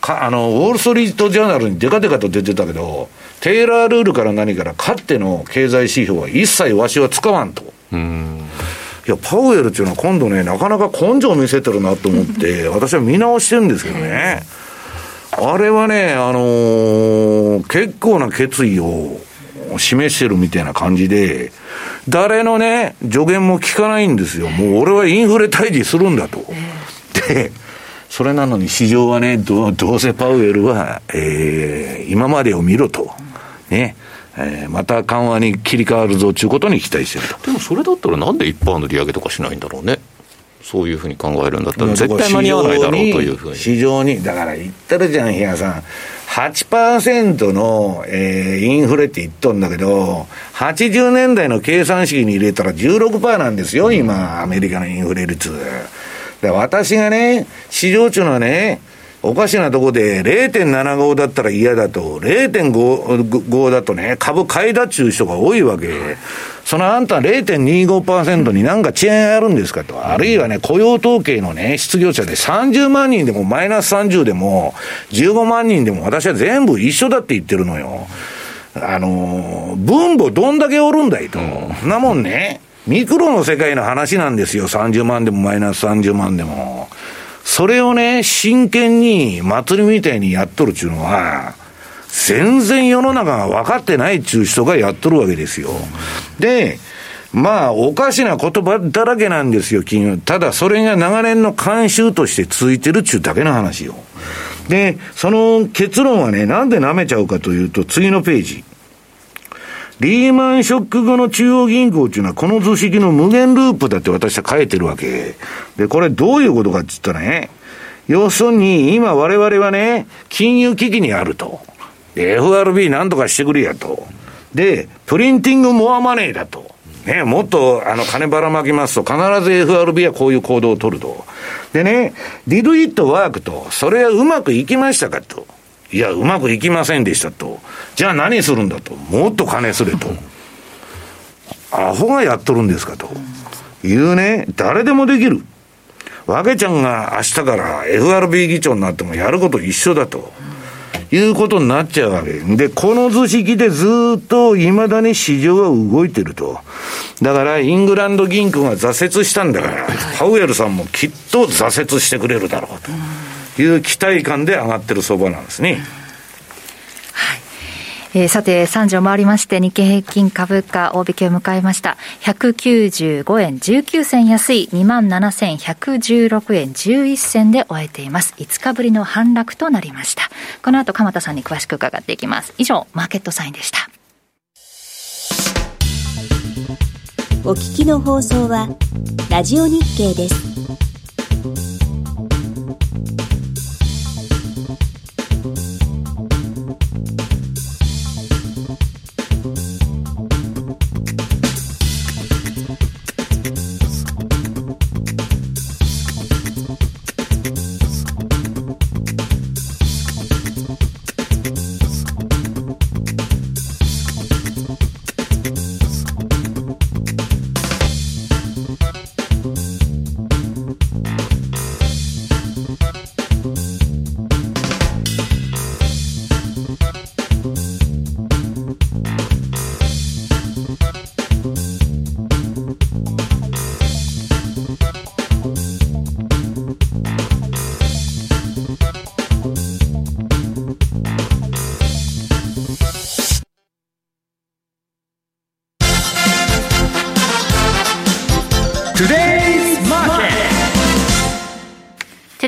か、あの、ウォール・ストリート・ジャーナルにデカデカと出てたけど、テーラールールから何から、かっての経済指標は一切わしは使わんと。うんいや、パウエルっていうのは今度ね、なかなか根性を見せてるなと思って、[LAUGHS] 私は見直してるんですけどね。あれはね、あのー、結構な決意を示してるみたいな感じで、誰のね、助言も聞かないんですよ。もう俺はインフレ退治するんだと。で、それなのに市場はね、どどうせパウエルは、えー、今までを見ろと。ね。えー、また緩和に切り替わるぞということに期待してると。でもそれだったらなんで一般の利上げとかしないんだろうね。そういうふうに考えるんだったら、絶対間に合わないだろうというふうに。市場に、だから言ってるじゃん、比嘉さん。8%の、えー、インフレって言っとんだけど、80年代の計算式に入れたら16%なんですよ、今、アメリカのインフレ率。で私がね、市場中のね、おかしなとこで0.75だったら嫌だと、0.5だとね、株買いだっちゅう人が多いわけ。そのあんた0.25%になんか遅延あるんですかと。あるいはね、雇用統計のね、失業者で30万人でもマイナス30でも、15万人でも私は全部一緒だって言ってるのよ。あの、分母どんだけおるんだいと。そんなもんね、ミクロの世界の話なんですよ。30万でもマイナス30万でも。それをね、真剣に祭りみたいにやっとるっていうのは、全然世の中が分かってないっていう人がやっとるわけですよ。で、まあ、おかしな言葉だらけなんですよ、金融。ただ、それが長年の慣習として続いてるっちゅうだけの話よ。で、その結論はね、なんで舐めちゃうかというと、次のページ。リーマンショック後の中央銀行っていうのはこの図式の無限ループだって私は書いてるわけ。で、これどういうことかって言ったらね、要するに今我々はね、金融危機にあると。FRB なんとかしてくれやと。で、プリンティングモアマネーだと。ね、もっと、あの、金ばらまきますと、必ず FRB はこういう行動を取ると。でね、did it work と、それはうまくいきましたかと。いや、うまくいきませんでしたと。じゃあ何するんだと。もっと金すれと。アホがやっとるんですかと。いうね、誰でもできる。わけちゃんが明日から FRB 議長になってもやること一緒だと。いうことになっちゃうわけ。で、この図式でずっと未だに市場が動いてると。だから、イングランド銀行が挫折したんだから、パウエルさんもきっと挫折してくれるだろうと。いう期待感で上がってる相場なんですね。はい。えー、さて、3時を回りまして、日経平均株価大引けを迎えました。195円19銭安い27,116円11銭で終えています。5日ぶりの反落となりました。この後、鎌田さんに詳しく伺っていきます。以上、マーケットサインでした。お聞きの放送は、ラジオ日経です。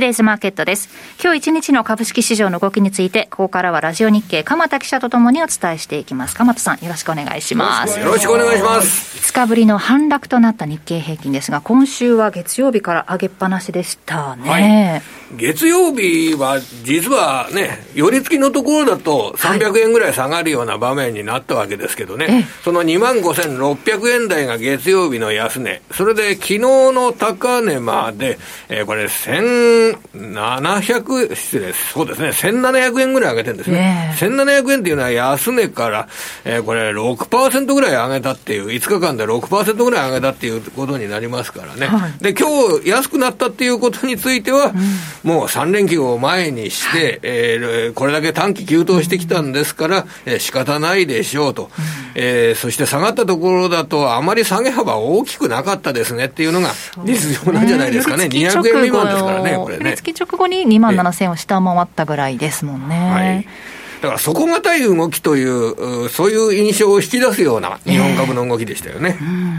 デイズマーケットです。今日一日の株式市場の動きについて、ここからはラジオ日経、鎌田記者とともにお伝えしていきます。鎌田さん、よろしくお願いします。よろしくお願いします。2日ぶりの反落となった日経平均ですが、今週は月曜日から上げっぱなしでしたね。はい月曜日は実はね、寄り付きのところだと300円ぐらい下がるような場面になったわけですけどね、はい、その2万5600円台が月曜日の安値、それで昨日の高値まで、えー、これ1700、失礼、そうですね、1700円ぐらい上げてるんですね。ね1700円っていうのは安値から、えー、これ6%ぐらい上げたっていう、5日間で6%ぐらい上げたっていうことになりますからね。はい、で、今日安くなったっていうことについては、うんもう3連休を前にして、はい、えー、これだけ短期急騰してきたんですから、えー、仕方ないでしょうと、うん、えー、そして下がったところだと、あまり下げ幅大きくなかったですねっていうのが、実情なんじゃないですかね、ね200円未満ですからね、これね。月直後に2万7000円を下回ったぐらいですもんね。はい。だから底堅い動きという、そういう印象を引き出すような日本株の動きでしたよね。えーうん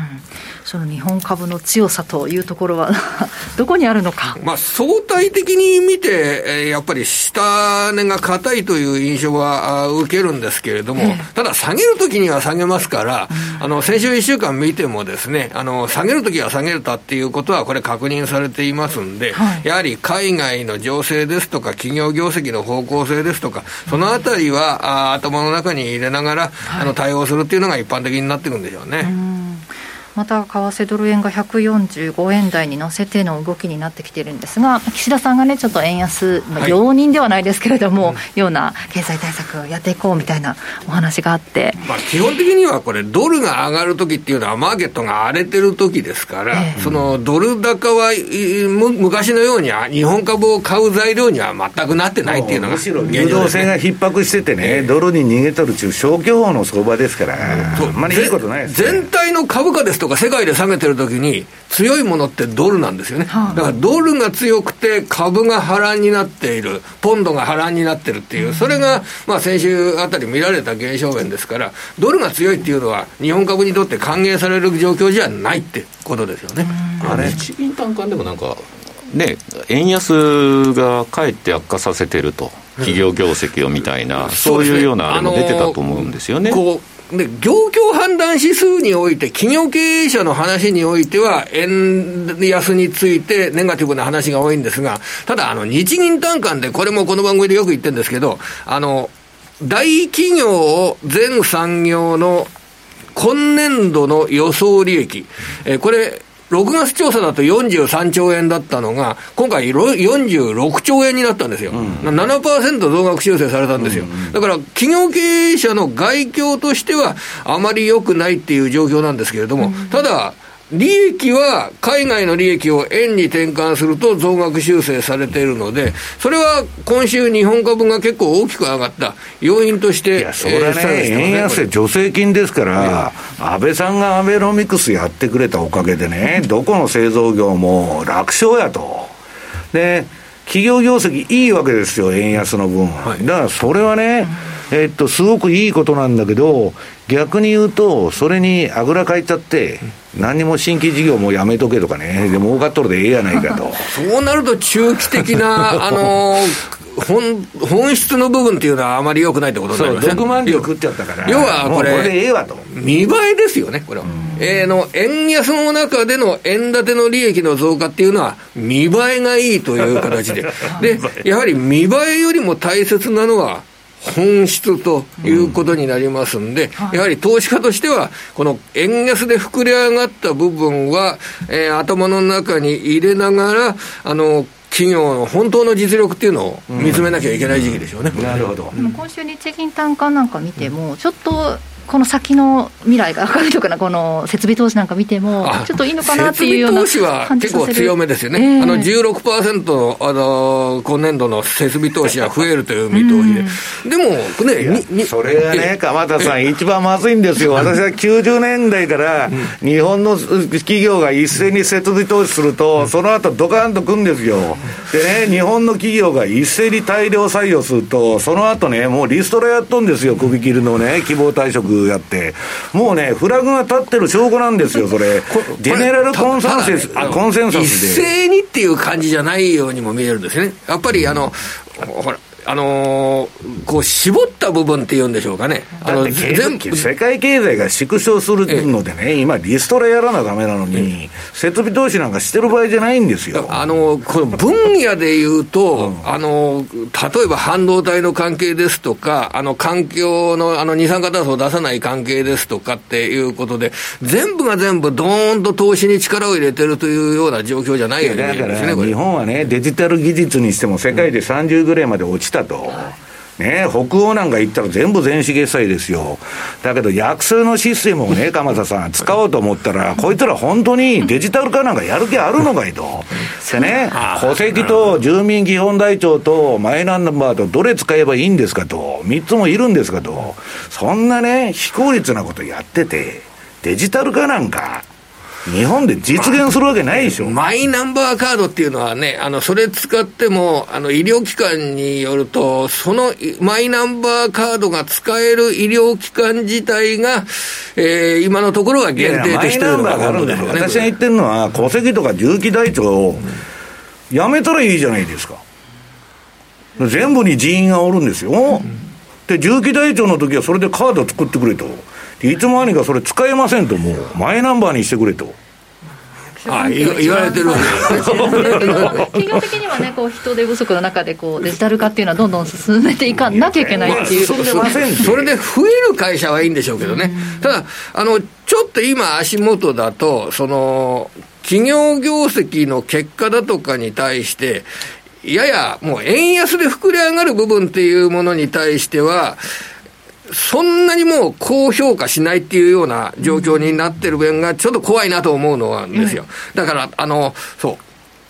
その日本株の強さというところは [LAUGHS] どこにあるのか？まあ、相対的に見て、えー、やっぱり下値が硬いという印象は受けるんですけれども、えー、ただ下げるときには下げますから、うん、あの、先週1週間見てもですね、あの、下げるときは下げたっていうことはこれ確認されていますんで、はい、やはり海外の情勢ですとか、企業業績の方向性ですとか、そのあたりは、あ頭の中に入れながら、はい、あの、対応するっていうのが一般的になっていくんでしょうね。うんまた為替ドル円が145円台に乗せての動きになってきているんですが、岸田さんがね、ちょっと円安、まあ、容認ではないですけれども、はい、ような経済対策をやっていこうみたいなお話があって、まあ、基本的にはこれ、ドルが上がるときっていうのは、マーケットが荒れてるときですから、えー、そのドル高は昔のように日本株を買う材料には全くなってないっていうのが、むしろ流動性が逼迫しててね、ドルに逃げとる中、消去法の相場ですから、あんまりいいことないです、ね、全体の株価ですとか、世界で下げてるときに、強いものってドルなんですよね、はあ、だからドルが強くて、株が波乱になっている、ポンドが波乱になってるっていう、それが、まあ、先週あたり見られた現象面ですから、ドルが強いっていうのは、日本株にとって歓迎される状況じゃないってことですよね。あれ日銀短観でもなんかね、円安がかえって悪化させてると、企業業績をみたいな、うん、そういうようなあれも出てたと思うんですよね。で、業況判断指数において、企業経営者の話においては、円安についてネガティブな話が多いんですが、ただ、あの、日銀短観で、これもこの番組でよく言ってるんですけど、あの、大企業を全産業の今年度の予想利益、えこれ、6月調査だと43兆円だったのが、今回46兆円になったんですよ。うん、7%増額修正されたんですよ。だから、企業経営者の外況としては、あまり良くないっていう状況なんですけれども、ただ、利益は海外の利益を円に転換すると増額修正されているので、それは今週、日本株が結構大きく上がった要因として、いや、それはね、えー、円安で助成金ですから、安倍さんがアベノミクスやってくれたおかげでね、どこの製造業も楽勝やと。で企業業績いいわけですよ、円安の分。はい、だからそれはね、えっと、すごくいいことなんだけど、逆に言うと、それにあぐらかいちゃって、何も新規事業もやめとけとかね、で儲かっとるでええやないかと。そうなると、中期的な、[LAUGHS] あのー本本質の部分っていうのはあまり良くないってことになりますね。万両食っちゃったから。要はこれ、これでええわと。見栄えですよね、これは。えー、の、円安の中での円建ての利益の増加っていうのは、見栄えがいいという形で。[LAUGHS] で、やはり見栄えよりも大切なのは、本質ということになりますんで、うん、やはり投資家としては、この円安で膨れ上がった部分は、えー、頭の中に入れながら、あの、企業の本当の実力っていうのを見つめなきゃいけない時期でしょうね。うん、なるほど。今週日銀短観なんか見ても、ちょっとこの先の未来が明るいのかな、この設備投資なんか見ても、ちょっといいのかなっていうような設備投資は結構強めですよね、えー、あの16%のあの今年度の設備投資は増えるという見通しで、でもね、それがね、鎌田さん、一番まずいんですよ、私は90年代から日本の企業が一斉に設備投資すると、その後ドカンとくんですよ。でね、日本の企業が一斉に大量採用すると、その後ね、もうリストラやっとんですよ、首切りのね、希望退職。グやって、もうね、フラグが立ってる証拠なんですよ、それ。ジェネラルコンセンサス、コンセンサスで。一斉にっていう感じじゃないようにも見えるんですね。やっぱりあの、ほら、あのー、こう絞った部分っていうんでしょうかね、あの全部世界経済が縮小するのでね、今、リストラやらなだめなのに、設備投資なんかしてる場合じゃないんですよ。あのこの分野でいうと、うん、あの例えば半導体の関係ですとか、あの環境のあの二酸化炭素を出さない関係ですとかっていうことで、全部が全部、どーんと投資に力を入れてるというような状況じゃないよね、だから日本はね、デジタル技術にしても、世界で30ぐらいまで落ちたと。ね、北欧なんか行ったら全部電子決済ですよ。だけど、約数のシステムをね、[LAUGHS] 鎌田さん、使おうと思ったら、こいつら本当にデジタル化なんかやる気あるのかいと。でね、戸籍と住民基本台帳とマイナンバーとどれ使えばいいんですかと。3つもいるんですかと。そんなね、非効率なことやってて、デジタル化なんか、日本で実現するわけないでしょ、マイナンバーカードっていうのはね、あのそれ使っても、あの医療機関によると、そのマイナンバーカードが使える医療機関自体が、えー、今のところは限定的というのが本当ですよね。私が言ってるのは、戸籍とか重機台帳をやめたらいいじゃないですか。全部に人員がおるんですよ。で、重機台帳の時はそれでカード作ってくれと。いつも兄がそれ使えませんと、もう、マイナンバーにしてくれと。あ言われてるわけ。企業的にはね、こう人手不足の中でこうデジタル化っていうのはどんどん進めていかなきゃいけないっていう、それで増える会社はいいんでしょうけどね、ただあの、ちょっと今、足元だと、その企業業績の結果だとかに対して、ややもう円安で膨れ上がる部分っていうものに対しては、そんなにもう高評価しないっていうような状況になってる面がちょっと怖いなと思うのなんですよ。だから、あの、そう、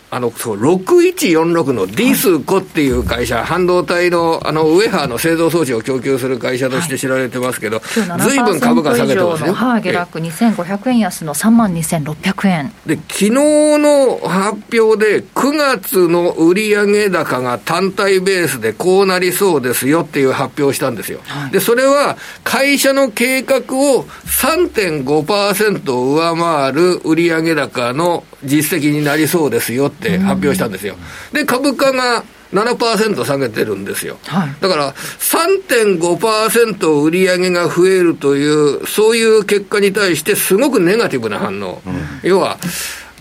あの、そう、6146のディスコっていう会社、はい、半導体の、あの、ウェハーの製造装置を供給する会社として知られてますけど、ずいぶん株価下げてますね。はい、下落2500円安の3万2600円。で、昨日の発表で、9月の売上高が単体ベースでこうなりそうですよっていう発表をしたんですよ。はい、で、それは、会社の計画を3.5%上回る売上高の実績になりそうですよって発表したんですよ。で、株価が7%下げてるんですよ。はい、だから3.5%売り上げが増えるという、そういう結果に対してすごくネガティブな反応。うん、要は、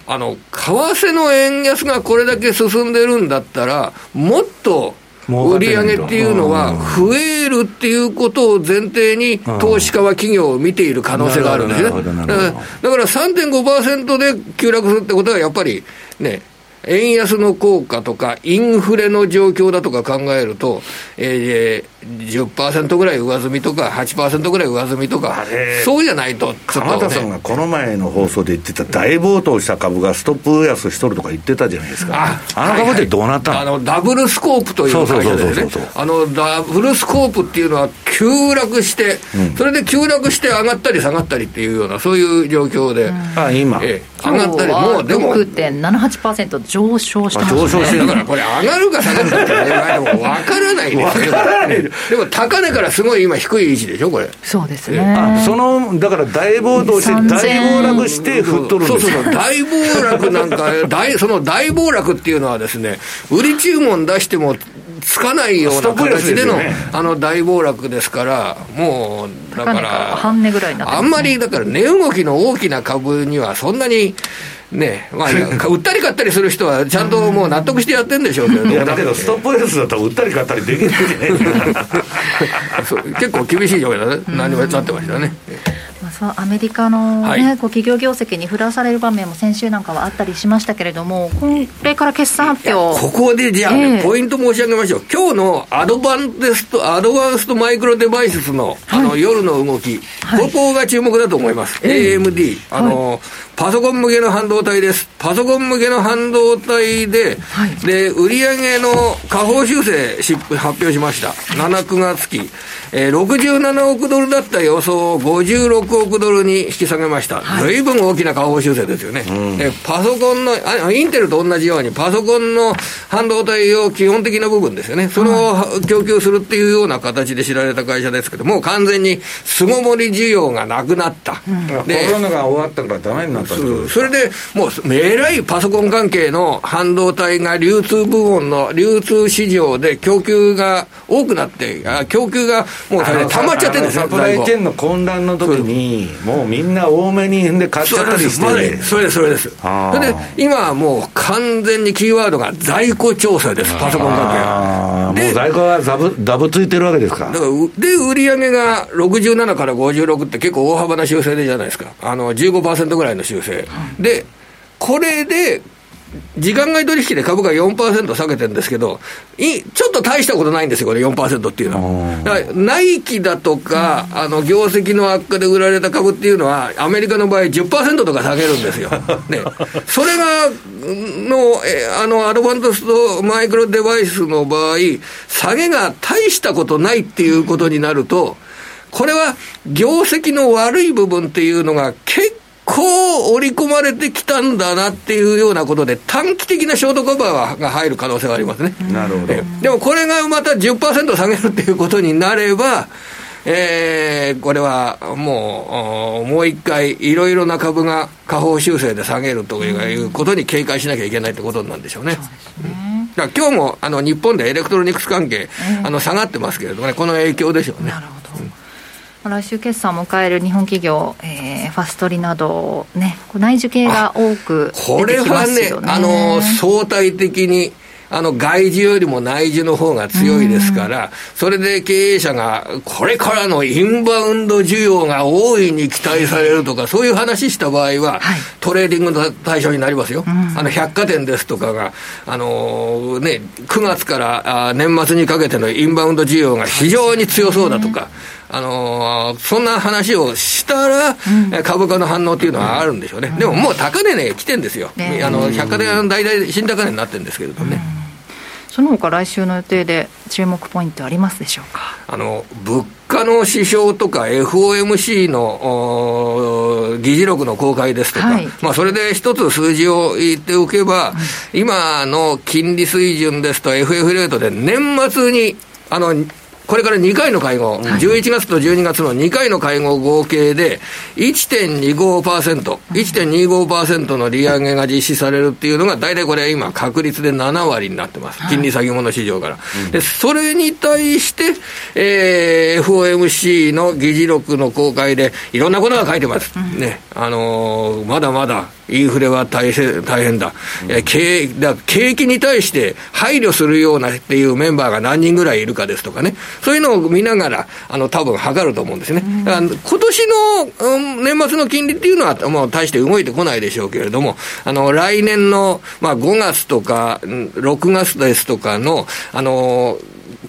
あの、為替の円安がこれだけ進んでるんだったら、もっと売り上げっていうのは増えるっていうことを前提に投資家は企業を見ている可能性があるんですね。だから3.5%で急落するってことはやっぱりね、円安の効果とか、インフレの状況だとか考えると、えー、10%ぐらい上積みとか、8%ぐらい上積みとか、そうじゃないと、鎌田さんがこの前の放送で言ってた、大暴騰した株がストップ安しとるとか言ってたじゃないですか、あの株ってどうなったの,、あのダブルスコープという会社ですね、あのダブルスコープっていうのは、急落して、うん、それで急落して上がったり下がったりっていうような、そういう状況で、あ今、えー、上がったり、もうでも。6.78%上昇してますね。上昇してだから。これ、上がるか下がるかって分からないですよ。でも高値からすごい今、低い位置でしょ、これ。そうですね。そのだから大暴騰して、大暴落して振っとるんですそうそうそう、大暴落なんか、[LAUGHS] 大その大暴落っていうのはですね、売り注文出しても、つかないような形での、ね、あの大暴落ですから、もう、だから、半値ぐらいあんまりだから値動きの大きな株にはそんなに、ねまあ、売ったり買ったりする人は、ちゃんともう納得してやってるんでしょうけど、いやだけど、ストップ安だったら売ったり買ったりできない。じゃない結構厳しい状況だね、何もやっちゃってましたね。まあ、アメリカのね、はい、こう企業業績に振らされる場面も先週なんかはあったりしましたけれども、これから決算発表。ここでじゃあ、ねえー、ポイント申し上げましょう、今日のアドバンテストアドバンストマイクロデバイスのあの、はい、夜の動き、はい、ここが注目だと思います、えー、AMD、あの、パソコン向けの半導体です。パソコン向けの半導体で、はい、で、売上の下方修正発表しました。7、9月期。えー、67億ドルだった予想。を56 106ドルに引き下げました。ずいぶん大きな下方修正ですよね。でパソコンのあ、インテルと同じように、パソコンの半導体を基本的な部分ですよね。それを供給するっていうような形で知られた会社ですけども、完全に巣ごもり需要がなくなった。でコロナが終わったからダメになったそれで、もう、えらいパソコン関係の半導体が流通部門の流通市場で供給が多くなって、供給がもう溜まっちゃってるんですよ、サプライチェーンの混乱の時に、もうみんな多めにで買っちゃったりして、ね、それです、それです。それで、今はもう完全にキーワードが在庫調査です、パソコン関係もう在庫はダブダブついてるわけですか？だからで、売上が67から56って結構大幅な修正でじゃないですか。あの15%ぐらいの修正。で、これで時間外取引で株価4%下げてるんですけど、いちょっと大したことないんですよ、これ4%っていうのは。だから内規だとか、あの業績の悪化で売られた株っていうのは、アメリカの場合10%とか下げるんですよ。[LAUGHS] ね、それが、の、えあの、アドバントストマイクロデバイスの場合、下げが大したことないっていうことになると、これは業績の悪い部分っていうのが結こう織り込まれてきたんだなっていうようなことで、短期的なショートカバーが入る可能性がありますね。なるほど。でもこれがまた10%下げるっていうことになれば、えー、これはもう、もう一回、いろいろな株が下方修正で下げるということに警戒しなきゃいけないってことなんでしょうね。だ今日もあの日本でエレクトロニクス関係、あの下がってますけれどもね、この影響でしょうね。なるほど来週決算を迎える日本企業、えー、ファストリなど、ね、内需系が多く出てきますよね。これはね、あの、相対的に、あの外需よりも内需の方が強いですから、それで経営者が、これからのインバウンド需要が大いに期待されるとか、そういう話した場合は、トレーディングの対象になりますよ。あの百貨店ですとかが、あのね、9月から年末にかけてのインバウンド需要が非常に強そうだとか、あのー、そんな話をしたら、うん、株価の反応っていうのはあるんでしょうね、うん、でももう高値ね、来てんですよ、ね、あの百貨店は大体新高値になってるんですけれどもね。その他来週の予定で注目ポイントありますでしょうか？あの物価の指標とか FOMC の議事録の公開ですとか、はい、まあ、それで一つ数字を言っておけば、今の金利水準ですと FF レートで年末にあのこれから2回の会合、11月と12月の2回の会合合計で1.25%、1.25%の利上げが実施されるっていうのが、大体これ今、確率で7割になってます。金利先物市場から。で、それに対して、えー、FOMC の議事録の公開で、いろんなことが書いてます。ね。あのー、まだまだインフレは大変大変だ、うん、景だ景気に対して配慮するようなっていうメンバーが何人ぐらいいるかですとかね、そういうのを見ながら、あの多分測ると思うんですね。だから今年の、うん、年末の金利っていうのは、もう大して動いてこないでしょうけれども、あの来年の、まあ、5月とか6月ですとかの、あの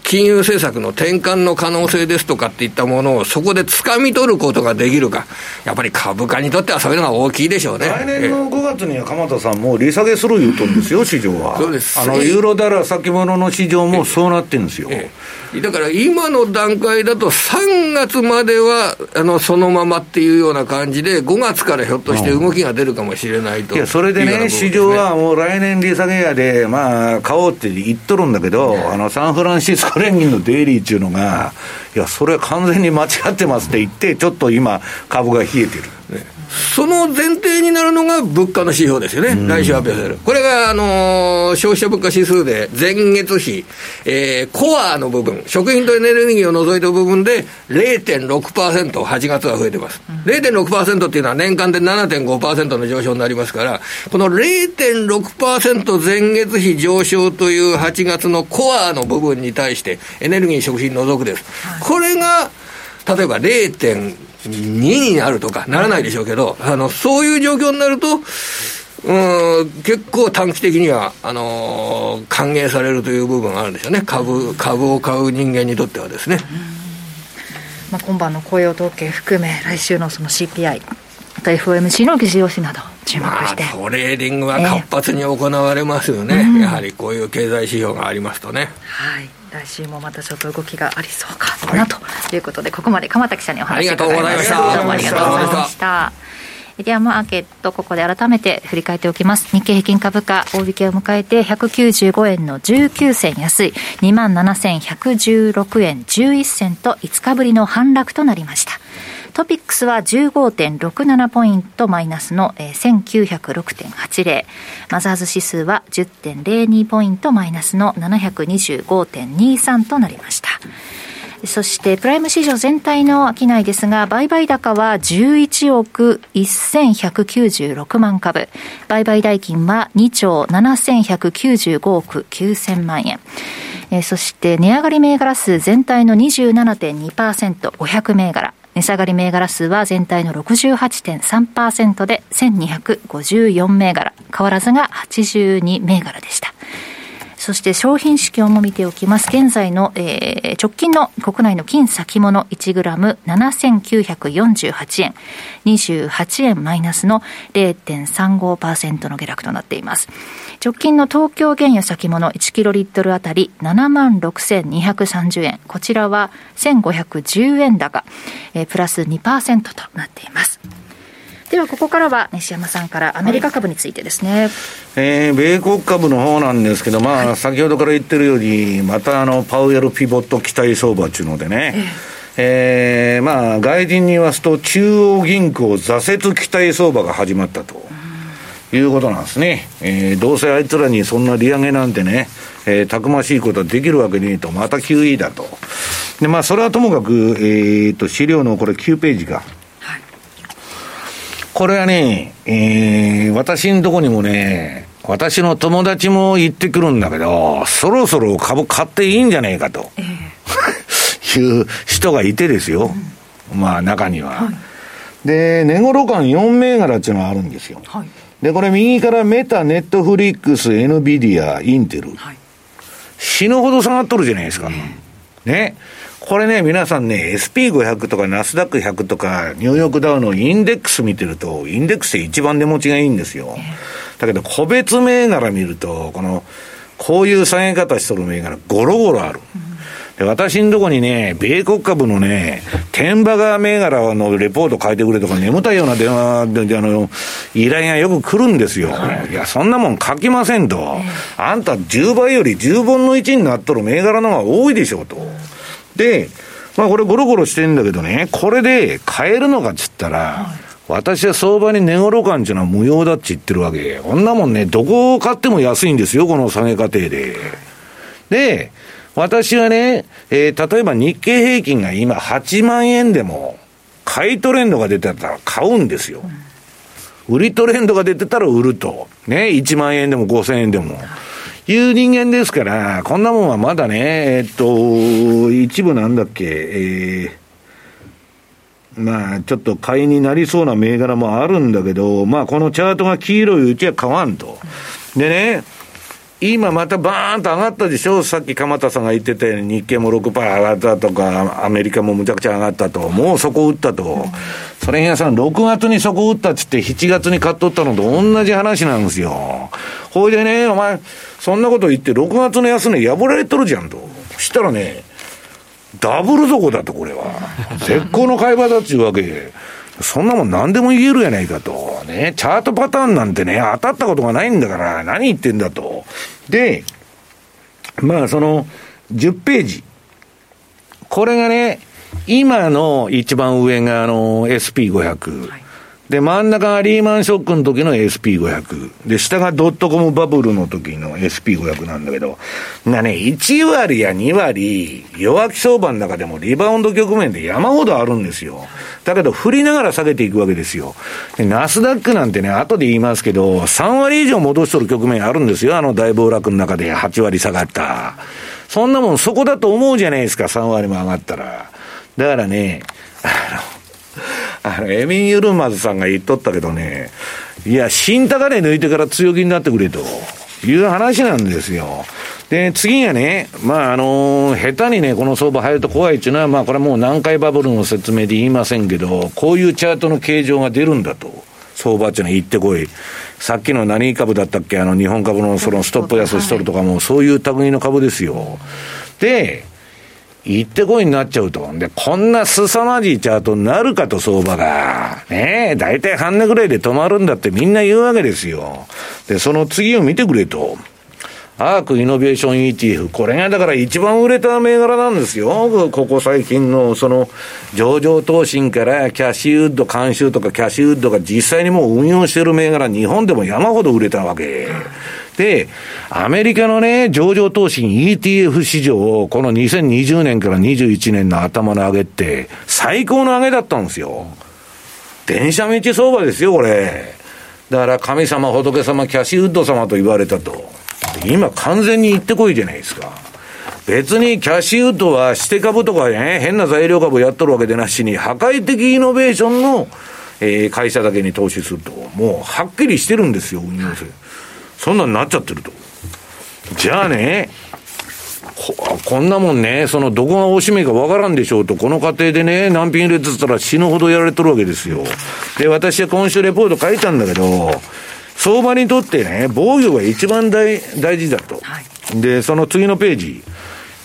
金融政策の転換の可能性ですとかっていったものをそこで掴み取ることができるか、やっぱり株価にとってはそういうのが大きいでしょうね。来年の5月には鎌田さん、もう利下げする言うとんですよ、市場は。そうですあのユーロダラ先物の市場もそうなってるんですよ。ええだから今の段階だと、3月まではあのそのままっていうような感じで、5月からひょっとして動きが出るかもしれないと、いや、それでね、市場はもう来年利下げやで、まあ、買おうって言っとるんだけど、あのサンフランシスコ連銀のデイリーっていうのが、いや、それは完全に間違ってますって言って、ちょっと今、株が冷えてる。ねその前提になるのが物価の指標ですよね、来週発表される。これが、あのー、消費者物価指数で前月比、えー、コアの部分、食品とエネルギーを除いた部分で0.6%、8月は増えてます。うん、0.6%っていうのは年間で7.5%の上昇になりますから、この0.6%前月比上昇という8月のコアの部分に対して、エネルギー、食品除くです。はい、これが、例えば0.5 2になるとかならないでしょうけど、あの、そういう状況になると、うん、結構短期的には、あのー、歓迎されるという部分があるんでしょうね。株、株を買う人間にとってはですね。まあ、今晩の雇用統計含め、来週のその CPI、あと FOMC の議事要旨など、注目して、まあ、トレーディングは活発に行われますよね、えー、やはりこういう経済指標がありますとね。はい来週もまたちょっと動きがありそうかな、ということでここまで鎌田記者にお話伺いました。どうもありがとうございました。ではマーケットここで改めて振り返っておきます。日経平均株価大引けを迎えて195円の19銭安い。2万7116円11銭と5日ぶりの反落となりましたトピックスは15.67ポイントマイナスの、えー、1906.80マザーズ指数は10.02ポイントマイナスの725.23となりましたそしてプライム市場全体の商いですが、売買高は11億1196万株。売買代金は2兆7195億9000万円。えー、そして値上がり銘柄数全体の27.2%、500銘柄。値下がり銘柄数は全体の68.3%で1254銘柄。変わらずが82銘柄でした。そして商品指標も見ておきます。現在の、えー、直近の国内の金先物1グラム7948円、28円マイナスの0.35%の下落となっています。直近の東京原油先物1キロリットルあたり7万6230円。こちらは1510円高、えー、プラス2%となっています。ではここからは西山さんからアメリカ株についてですね、はい、えー、米国株の方なんですけど、まあ、先ほどから言ってるように、またあのパウエルピボット期待相場っていうのでね、えー、えー、まあ、外人に言わすと、中央銀行挫折期待相場が始まったと。いうことなんですね。えー、どうせあいつらにそんな利上げなんてね、えー、たくましいことはできるわけねえと、また QE だと。で、まあ、それはともかく、えー、と、資料のこれ9ページか。これはね、えー、私のとこにもね、私の友達も言ってくるんだけど、そろそろ株買っていいんじゃねえかと、えー、[LAUGHS] いう人がいてですよ。うん、まあ中には。はい、で、値頃感4銘柄っていうのがあるんですよ。はい、で、これ右からメタ、ネットフリックス、エヌビディア、インテル。はい、死ぬほど下がっとるじゃないですか。えー、ね。これね、皆さんね、SP500 とかナスダック100とか、ニューヨークダウのインデックス見てると、インデックスで一番値持ちがいいんですよ。だけど、個別銘柄見ると、この、こういう下げ方しとる銘柄、ゴロゴロある。で私のとこにね、米国株のね、天馬川銘柄のレポート書いてくれとか、眠たいような電話で、あの、依頼がよく来るんですよ。いや、そんなもん書きませんと。あんた10倍より10分の1になっとる銘柄の方が多いでしょうと。で、まあこれゴロゴロしてんだけどね、これで買えるのかっつったら、はい、私は相場に値頃感っていうのは無用だって言ってるわけ。こんなもんね、どこを買っても安いんですよ、この下げ過程で。で、私はね、えー、例えば日経平均が今8万円でも、買いトレンドが出てたら買うんですよ。売りトレンドが出てたら売ると。ね、1万円でも5000円でも。いう人間ですから、こんなもんはまだね、えっと、一部なんだっけ、えー、まあ、ちょっと買いになりそうな銘柄もあるんだけど、まあ、このチャートが黄色いうちは買わんと。でね、今またバーンと上がったでしょ？さっき鎌田さんが言ってたように日経も6%上がったとか、アメリカもむちゃくちゃ上がったと、もうそこ打ったと。それ皆さん、6月にそこ打ったっつって7月に買っとったのと同じ話なんですよ。ほいでね、お前、そんなこと言って6月の安値破られとるじゃんと。したらね、ダブル底だと、これは。絶好の買い場だっちゅうわけ。そんなもん何でも言えるやないかと。ね、チャートパターンなんてね、当たったことがないんだから、何言ってんだと。で、まあその、10ページ。これがね、今の一番上があの SP500。はいで、真ん中がリーマンショックの時の SP500。で、下がドットコムバブルの時の SP500 なんだけど、なね、1割や2割、弱気相場の中でもリバウンド局面で山ほどあるんですよ。だけど、振りながら下げていくわけですよ。で、ナスダックなんてね、後で言いますけど、3割以上戻しとる局面あるんですよ。あの大暴落の中で8割下がった。そんなもんそこだと思うじゃないですか、3割も上がったら。だからね、あの、あの、エミン・ユルマズさんが言っとったけどね、いや、新高値抜いてから強気になってくれという話なんですよ。で、次がね、まあ、あのー、下手にね、この相場入ると怖いっていうのは、まあ、これはもう南海バブルの説明で言いませんけど、こういうチャートの形状が出るんだと。相場っていうのは言ってこい。さっきの何株だったっけ？あの、日本株のそのストップ安しとるとかも、そういう類の株ですよ。で、行ってこいになっちゃうと。で、こんな凄まじいチャートになるかと相場が。ねえ、大体半値ぐらいで止まるんだってみんな言うわけですよ。で、その次を見てくれと。アークイノベーション ETF。これがだから一番売れた銘柄なんですよ。ここ最近のその上場投信からキャッシーウッド監修とかキャッシーウッドが実際にもう運用してる銘柄日本でも山ほど売れたわけ。で、アメリカのね、上場投信 ETF 市場をこの2020年から21年の頭の上げって最高の上げだったんですよ。電車道相場ですよ、これ。だから神様、仏様、キャシーウッド様と言われたと。今完全に行ってこいじゃないですか。別にキャッシュウッドはして株とかね、変な材料株やっとるわけでなしに、破壊的イノベーションの、えー、会社だけに投資すると、もうはっきりしてるんですよ、運用性。そんなんなっちゃってると。じゃあね、こんなもんね、そのどこがおしめかわからんでしょうと、この過程でね、難品入れてたら死ぬほどやられてるわけですよ。で、私は今週レポート書いたんだけど、相場にとってね、防御が一番大大事だと、はい。で、その次のページ。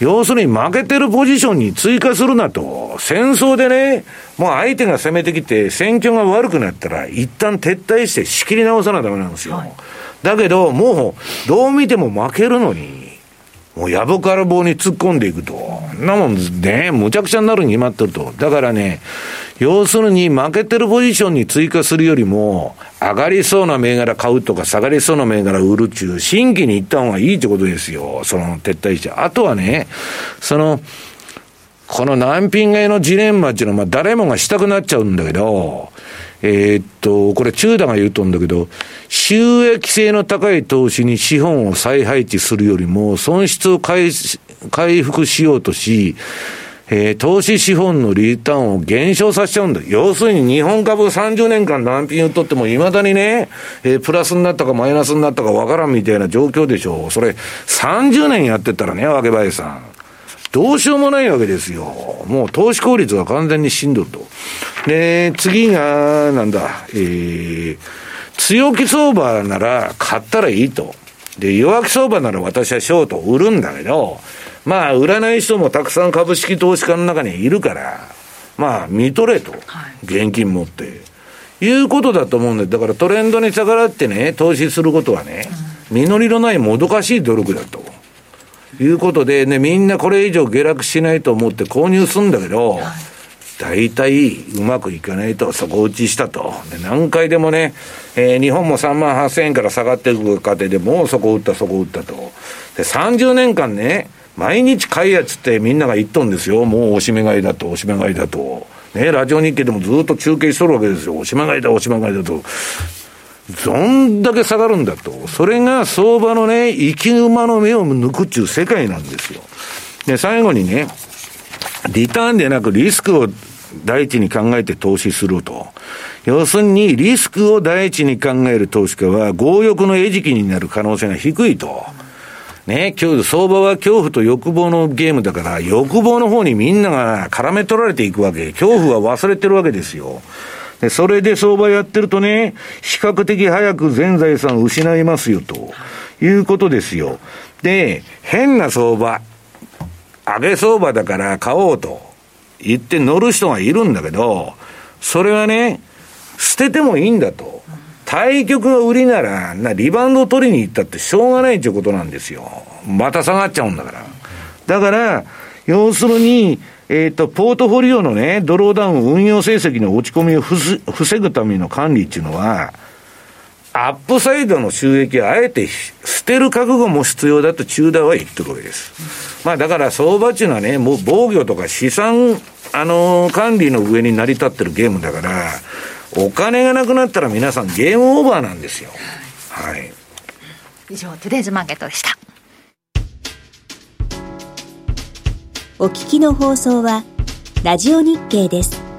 要するに負けてるポジションに追加するなと。戦争でね、もう相手が攻めてきて、戦況が悪くなったら、一旦撤退して仕切り直さなダメなんですよ。はい、だけど、もう、どう見ても負けるのに、もうやぶから棒に突っ込んでいくと。なもんね、むちゃくちゃになるに決まってると。だからね、要するに負けてるポジションに追加するよりも、上がりそうな銘柄買うとか、下がりそうな銘柄売るっちゅう、新規に行った方がいいってことですよ。その撤退して。あとはね、その、この難品買いのジレンマっていうのは、まあ誰もがしたくなっちゃうんだけど、えー、っと、これ、中田が言うとんだけど、収益性の高い投資に資本を再配置するよりも、損失を回回復しようとし、えー、投資資本のリターンを減少させちゃうんだ。要するに日本株30年間難品を取っても未だにね、えー、プラスになったかマイナスになったかわからんみたいな状況でしょう。それ30年やってたらね、わけばえさん。どうしようもないわけですよ。もう投資効率が完全にしんどると。で、次が、なんだ、えー、強気相場なら買ったらいいと。で、弱気相場なら私はショート売るんだけど、まあ、売らない人もたくさん株式投資家の中にいるから、まあ、見とれと。現金持って。いうことだと思うんで、だからトレンドに逆らってね、投資することはね、実りのないもどかしい努力だと。いうことでね、みんなこれ以上下落しないと思って購入するんだけど、大体うまくいかないと底打ちしたと。で何回でもね、えー、日本も3万8000円から下がっていく過程でもう底打った底打ったと。で、30年間ね、毎日買いやつってみんなが言っとんですよ。もうおしめ買いだと、おしめ買いだと。ね、ラジオ日経でもずっと中継しとるわけですよ。おしめ買いだ、おしめ買いだと。どんだけ下がるんだと。それが相場のね、生き馬の目を抜くっていう世界なんですよ。で、最後にね、リターンでなくリスクを第一に考えて投資すると。要するに、リスクを第一に考える投資家は、強欲の餌食になる可能性が低いと。ね、今日、相場は恐怖と欲望のゲームだから、欲望の方にみんなが絡め取られていくわけ。恐怖は忘れてるわけですよ。で、それで相場やってるとね、比較的早く全財産失いますよ、ということですよ。で、変な相場、上げ相場だから買おうと言って乗る人がいるんだけど、それはね、捨ててもいいんだと。対局が売りなら、な、リバウンド取りに行ったってしょうがないということなんですよ。また下がっちゃうんだから。だから、要するに、えっ、ー、と、ポートフォリオのね、ドローダウン運用成績の落ち込みを防ぐための管理っていうのは、アップサイドの収益をあえて捨てる覚悟も必要だと中大は言ってるわけです。まあだから相場っていうのはね、もう防御とか資産、あのー、管理の上に成り立ってるゲームだから、お金がなくなったら皆さんゲームオーバーなんですよ。はい。以上、トゥデイズマーケットでした。お聞きの放送は、ラジオ日経です。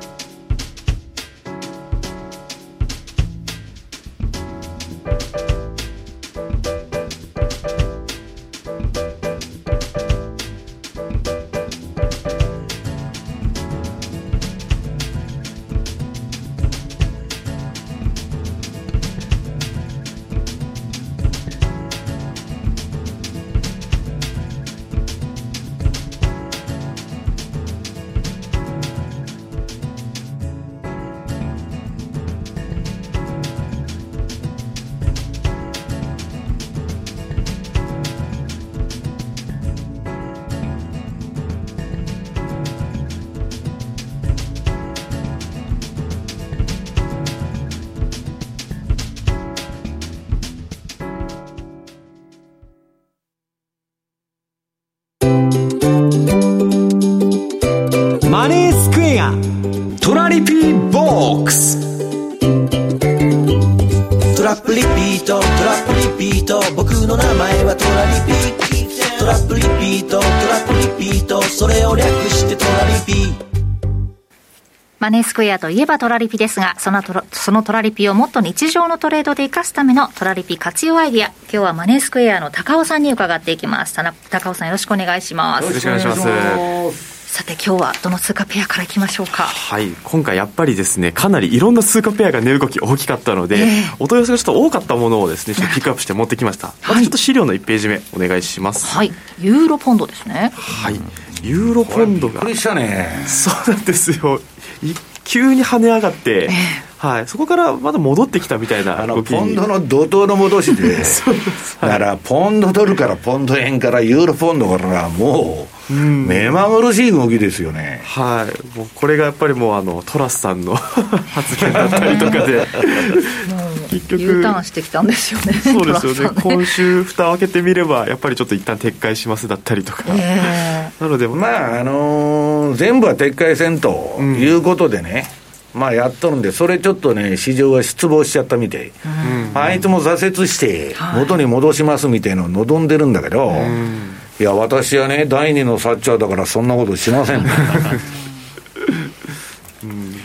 スクエアといえばトラリピですが、そのトラそのトラリピをもっと日常のトレードで活かすためのトラリピ活用アイディア。今日はマネースクエアの高尾さんに伺っていきます。高尾さんよろしくお願いします。よろしくお願いします。さて今日はどの通貨ペアからいきましょうか？はい、今回やっぱりですね、かなりいろんな通貨ペアが値動き大きかったので、ええお問い合わせがちょっと多かったものをですね、ちょっとピックアップして持ってきました。まずちょっと資料の1ページ目お願いします。はい。ユーロポンドですね。はい。ユーロポンドがびっくりしたねそうなんですよ。い急に跳ね上がって、はい、そこからまだ戻ってきたみたいなあの動きにポンドの怒涛の戻しで。だからポンドドルからポンド円からユーロポンドからもう目まぐるしい動きですよね。はい、もうこれがやっぱりもうあのトラスさんの [LAUGHS] 発言だったりとかで。結局。U ターンしてきたんですよね。そうですよね。トラスさん今週蓋を開けてみればやっぱりちょっと一旦撤回しますだったりとか、え。なのでまああのー全部は撤回せんということでね、まあやっとるんでそれちょっとね市場が失望しちゃったみたい、あいつも挫折して元に戻しますみたいなのを望んでるんだけど、いや私はね第二のサッチャーだからそんなことしません [LAUGHS] [LAUGHS]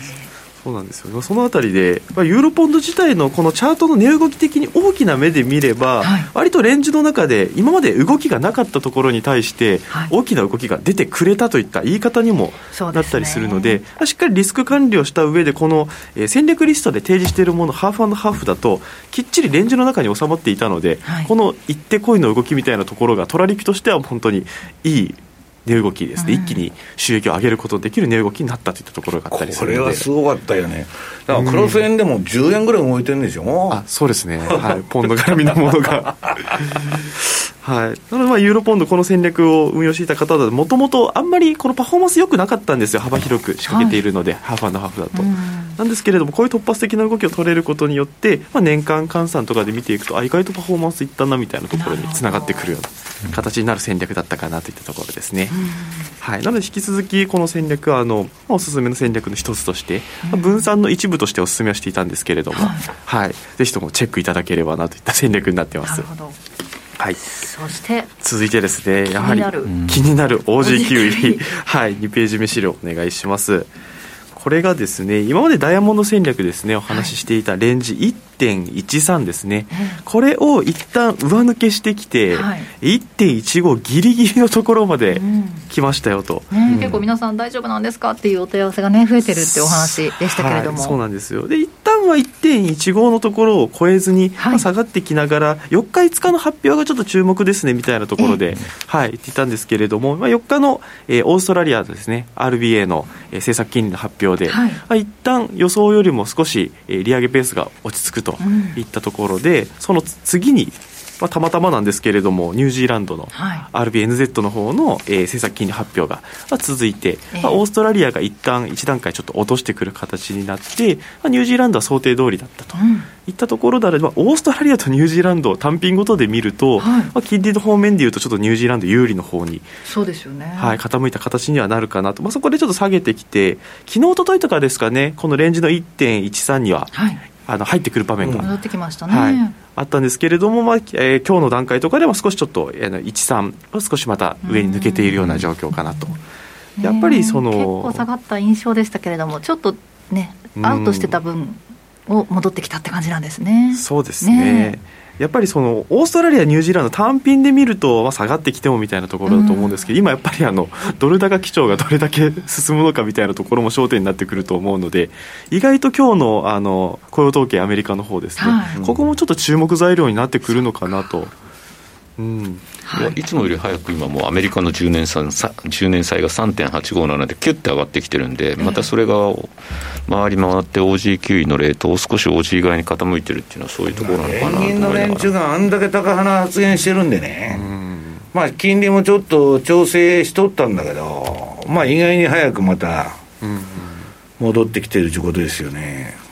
そうなんですよね。そのあたりでまあユーロポンド自体のこのチャートの値動き的に大きな目で見れば、はい。割とレンジの中で今まで動きがなかったところに対してはい。大きな動きが出てくれたといった言い方にもなったりするのでしっかりリスク管理をした上でこの、えー戦略リストで提示しているものハーフハーフだときっちりレンジの中に収まっていたので、はい。この一手こいの動きみたいなところがトラリピとしては本当にいい値動きですね、一気に収益を上げることのできる値動きになったといったところがあったりすこるので。れはすごかったよね。だからクロス円でも10円ぐらい動いてるんでしょ、あそうですね、はい、[LAUGHS] ポンド絡みのものが。はい、なので、まあ、ユーロポンド、この戦略を運用していた方だと、もともとあんまりこのパフォーマンス良くなかったんですよ、幅広く仕掛けているので、ハーフハーフだと。なんですけれども、こういう突発的な動きを取れることによって、まあ、年間換算とかで見ていくと、あ意外とパフォーマンスいったなみたいなところにつながってくるような形になる戦略だったかなといったところですね。はい、なので、引き続きこの戦略はあの、まあおすすめの戦略の一つとして、まあ分散の一部としてお勧めはしていたんですけれども、はい、ぜひともチェックいただければなといった戦略になってますなる。ほど。はい。そして、続いてですね、やはり気になる OG キウイ、はい、2ページ目資料お願いします。これがですね、今までダイヤモンド戦略ですね、お話ししていたレンジ1.13ですね、これを一旦上抜けしてきて、はい。1.15ギリギリのところまで来ましたよと。ね、結構皆さん大丈夫なんですか？っていうお問い合わせがね、増えてるってお話でしたけれども。はい、そうなんですよ。で一旦は1.15のところを超えずに、はい。まあ下がってきながら4日5日の発表がちょっと注目ですねみたいなところで、はい、言っていたんですけれども、まあ、4日の、えーオーストラリアのですね RBA の、えー政策金利の発表で、はい。まあ、一旦予想よりも少し、えー利上げペースが落ち着くといったところで、その次にまあ、たまたまなんですけれどもニュージーランドのはい RBNZ の方の、えー政策金利発表がまあ続いて、ええまあ、オーストラリアが一旦一段階ちょっと落としてくる形になって、まあ、ニュージーランドは想定通りだったと。うんいったところであれば、オーストラリアとニュージーランドを単品ごとで見ると、はいまあ、金利の方面でいうと、ちょっとニュージーランド有利の方に、そうですよね。はい、傾いた形にはなるかなと、まあ、そこでちょっと下げてきて、昨日一昨日とかですかね、このレンジの1.13には、はい。あの入ってくる場面が、戻ってきましたね。はい、あったんですけれども、まあえー今日の段階とかでは少しちょっと、えー、13、少しまた上に抜けているような状況かなと。やっぱりその結構下がった印象でしたけれども、ちょっとね、アウトしてた分を戻ってきたって感じなんですね。そうですねやっぱりそのオーストラリア、ニュージーランド単品で見ると、まあ、下がってきてもみたいなところだと思うんですけど、今やっぱりあのドル高基調がどれだけ進むのかみたいなところも焦点になってくると思うので意外と今日のあの雇用統計アメリカの方ですね、はいここもちょっと注目材料になってくるのかなと。うん。い。やいつもより早く今もうアメリカの10年債さ10年債が3.857でキュッて上がってきてるんでまたそれが回り回って OG9 位のレートを少し OG 側に傾いてるっていうのはそういうところなのかなと思連銀の連中があんだけ高派な発言してるんでね、まあ金利もちょっと調整しとったんだけど、まあ意外に早くまた戻ってきてるということですよね。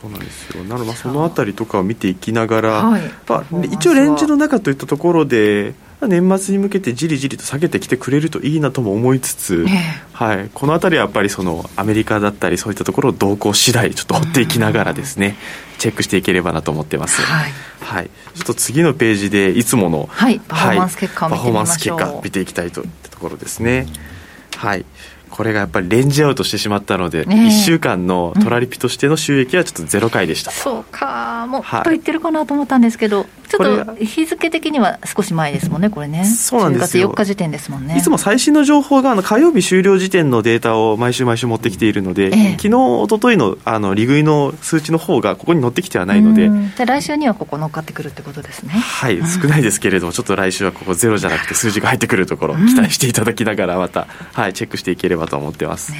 そうなんですよ。なのでまあそのあたりとかを見ていきながら、はい。まあ一応レンジの中といったところで年末に向けてじりじりと下げてきてくれるといいなとも思いつつ、はい、この辺りはやっぱりそのアメリカだったりそういったところを動向次第ちょっと追っていきながらですね、チェックしていければなと思ってます。はい。はい、ちょっと次のページでいつもの、はい。パフォーマンス結果を見てみましょう。パフォーマンス結果見ていきたいといったところですね。はい。これがやっぱりレンジアウトしてしまったので、ねえ。1週間のトラリピとしての収益はちょっとゼロ回でした。そうか。もっはい。と言ってるかなと思ったんですけど、れがょっと日付的には少し前ですもんねこれね。そうなんですよ。10月4日時点ですもんね。いつも最新の情報があの火曜日終了時点のデータを毎週毎週持ってきているので、ええ。昨日、一昨日のあの利食いの数値の方がここに載ってきてはないので、うん。じゃあ来週にはここ乗っかってくるってことですね。はい、少ないですけれども、ちょっと来週はここゼロじゃなくて数字が入ってくるところ、期待していただきながらまた、はい、チェックしていければと思ってます。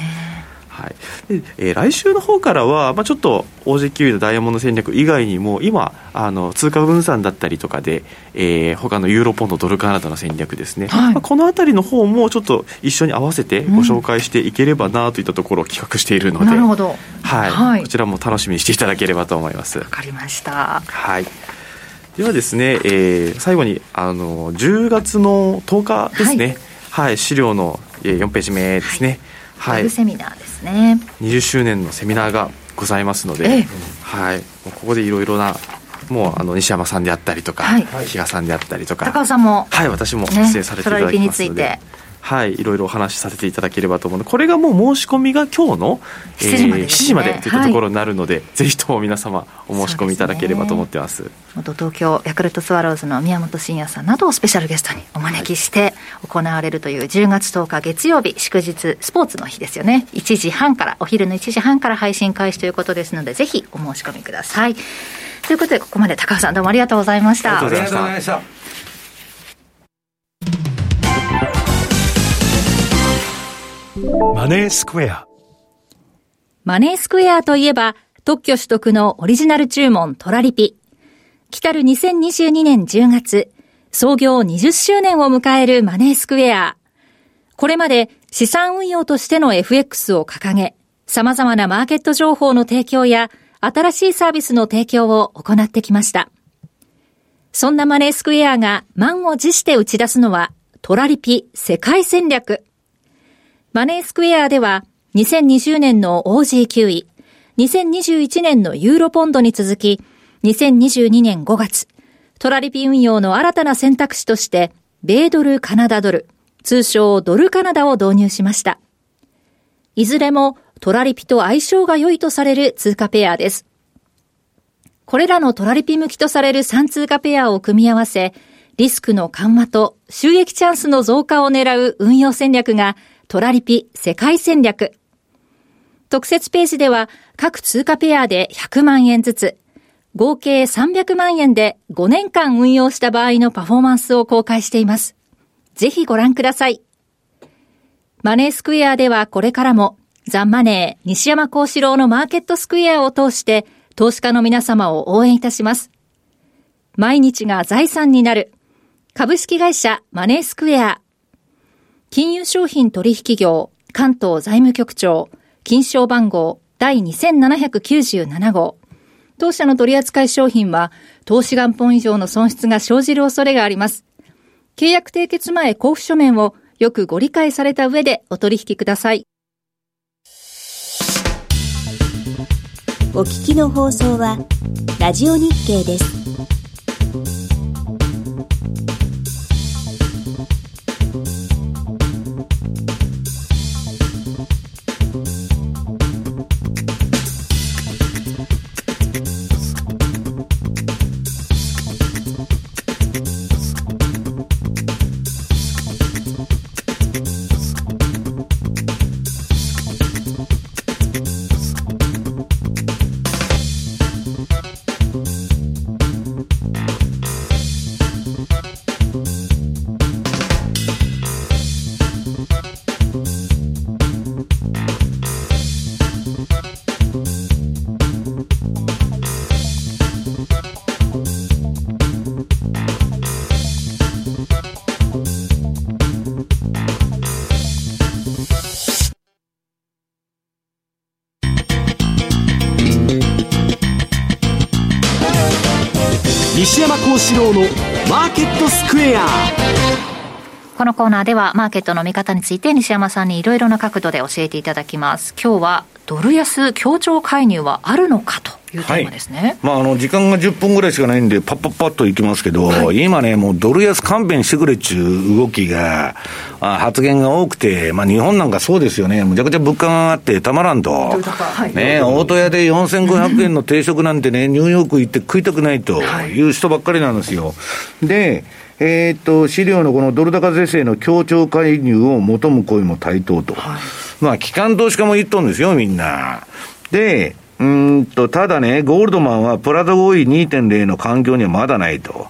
はい。でえー来週の方からは、まあ、ちょっと OG のダイヤモンド戦略以外にも今あの通貨分散だったりとかで、えー他のユーロポンドドルカナダの戦略ですね、はい。まあ、この辺りの方もちょっと一緒に合わせてご紹介していければなといったところを企画しているので、なるほど。はい。はい。こちらも楽しみにしていただければと思います。わかりました。はい。ではですね、えー最後にあの10月の10日ですね。はい、資料のえー4ページ目ですね。はい。ウェブ、セミナーですね。20周年のセミナーがございますので、ええ。はい、ここでいろいろなもうあの西山さんであったりとか、はい。比嘉さんであったりとか、高尾さんもはい、私もね出演させていただきますので。いて。はい、いろいろお話しさせていただければと思うので、これがもう申し込みが今日の、7時までですね。7時までといったところになるので、ぜひとも皆様お申し込みいただければと思ってます。元東京ヤクルトスワローズの宮本慎也さんなどをスペシャルゲストにお招きして行われるという10月10日月曜日祝日スポーツの日ですよね。1時半からお昼の1時半から配信開始ということですのでぜひお申し込みください。ということでここまで高橋さんどうもありがとうございました。ありがとうございましたマネースクエアマネースクエアといえば、特許取得のオリジナル注文トラリピ。来たる2022年10月、創業20周年を迎えるマネースクエア。これまで資産運用としての FX を掲げ、様々なマーケット情報の提供や新しいサービスの提供を行ってきました。そんなマネースクエアが満を持して打ち出すのは、トラリピ世界戦略。マネースクエアでは、2020年の OG9 位、2021年のユーロポンドに続き、2022年5月、トラリピ運用の新たな選択肢として、米ドルカナダドル、通称ドルカナダを導入しました。いずれもトラリピと相性が良いとされる通貨ペアです。これらのトラリピ向きとされる3通貨ペアを組み合わせ、リスクの緩和と収益チャンスの増加を狙う運用戦略がトラリピ世界戦略。特設ページでは各通貨ペアで100万円ずつ、合計300万円で5年間運用した場合のパフォーマンスを公開しています。ぜひご覧ください。マネースクエアではこれからもザンマネー西山幸四郎のマーケットスクエアを通して投資家の皆様を応援いたします。毎日が財産になる株式会社マネースクエア金融商品取引業関東財務局長金賞番号第2797号当社の取扱い商品は投資元本以上の損失が生じる恐れがあります。契約締結前交付書面をよくご理解された上でお取引ください。お聞きの放送はラジオ日経です。一郎のマーケットスクエア。このコーナーではマーケットの見方について西山さんにいろいろな角度で教えていただきます。今日はドル安協調介入はあるのかというテーマですね、はい、まあ、あの時間が10分ぐらいしかないんで、パッパッパッといきますけど、はい、今ね、もうドル安勘弁してくれっちゅう動きが、あ発言が多くて、まあ、日本なんかそうですよね、むちゃくちゃ物価が上がってたまらんと、はい、ね、大戸屋で4500円の定食なんてね、ニューヨーク行って食いたくないという人ばっかりなんですよ。でえー、っと、資料のこのドル高是正の協調介入を求む声も台頭と。はい、まあ、機関投資家も言っとんですよ、みんな。で、うんと、ただね、ゴールドマンはプラザ合意2.0の環境にはまだないと。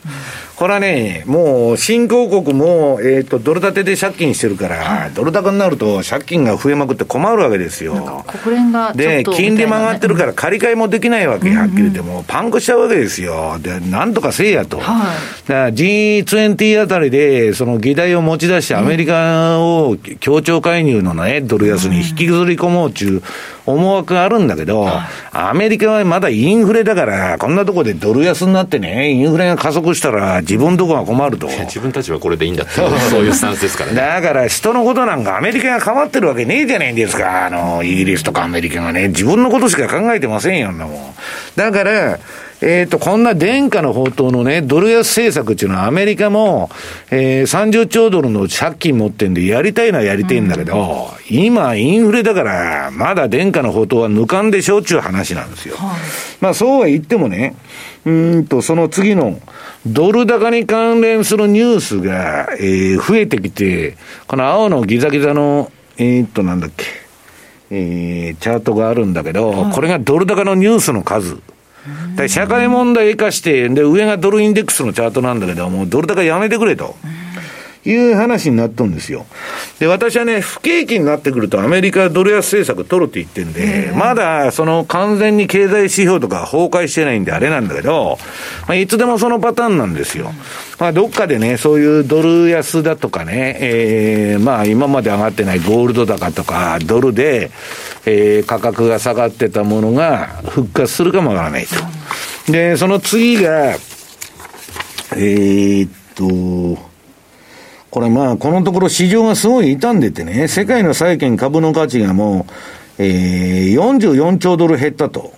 これはね、もう新興国も、えっ、ー、と、ドル建てで借金してるから、はい、ドル高になると借金が増えまくって困るわけですよ。国連がで、金利も上がってるから借り換えもできないわけ、はっきり言っても、パンクしちゃうわけですよ。で、なんとかせえやと。はい、だから G20 あたりで、その議題を持ち出して、アメリカを協調介入のね、ドル安に引きずり込もうっていう思惑があるんだけど、アメリカはまだインフレだから、こんなとこでドル安になってね、インフレが加速したら、自分とこが困ると。自分たちはこれでいいんだって、そういうスタンスですからね。だから人のことなんかアメリカが変わってるわけねえじゃないんですか。あの、イギリスとかアメリカがね、自分のことしか考えてませんよ、んなもん。だから、えっ、ー、と、こんな殿下の宝刀のね、ドル安政策っていうのはアメリカも、えー、30兆ドルの借金持ってんで、やりたいのはやりたいんだけど、うん、今、インフレだから、まだ殿下の宝刀は抜かんでしょっちゅう話なんですよ。はい、まあ、そうは言ってもね、うんと、その次の、ドル高に関連するニュースが、えー、増えてきて、この青のギザギザの、えー、っと、なんだっけ、えー、チャートがあるんだけど、はい、これがドル高のニュースの数。社会問題生かして、で、上がドルインデックスのチャートなんだけど、もうドル高やめてくれと。いう話になっとんですよ。で、私はね、不景気になってくるとアメリカドル安政策取るって言ってんで、まだその完全に経済指標とか崩壊してないんであれなんだけど、まあ、いつでもそのパターンなんですよ。まあ、どっかでね、そういうドル安だとかね、えー、まあ今まで上がってないゴールド高とか、ドルで、えー、価格が下がってたものが復活するかもわからないと。で、その次が、えー、っと、これまあ、このところ市場がすごい傷んでてね、世界の債券株の価値がもう、えー、44兆ドル減ったと。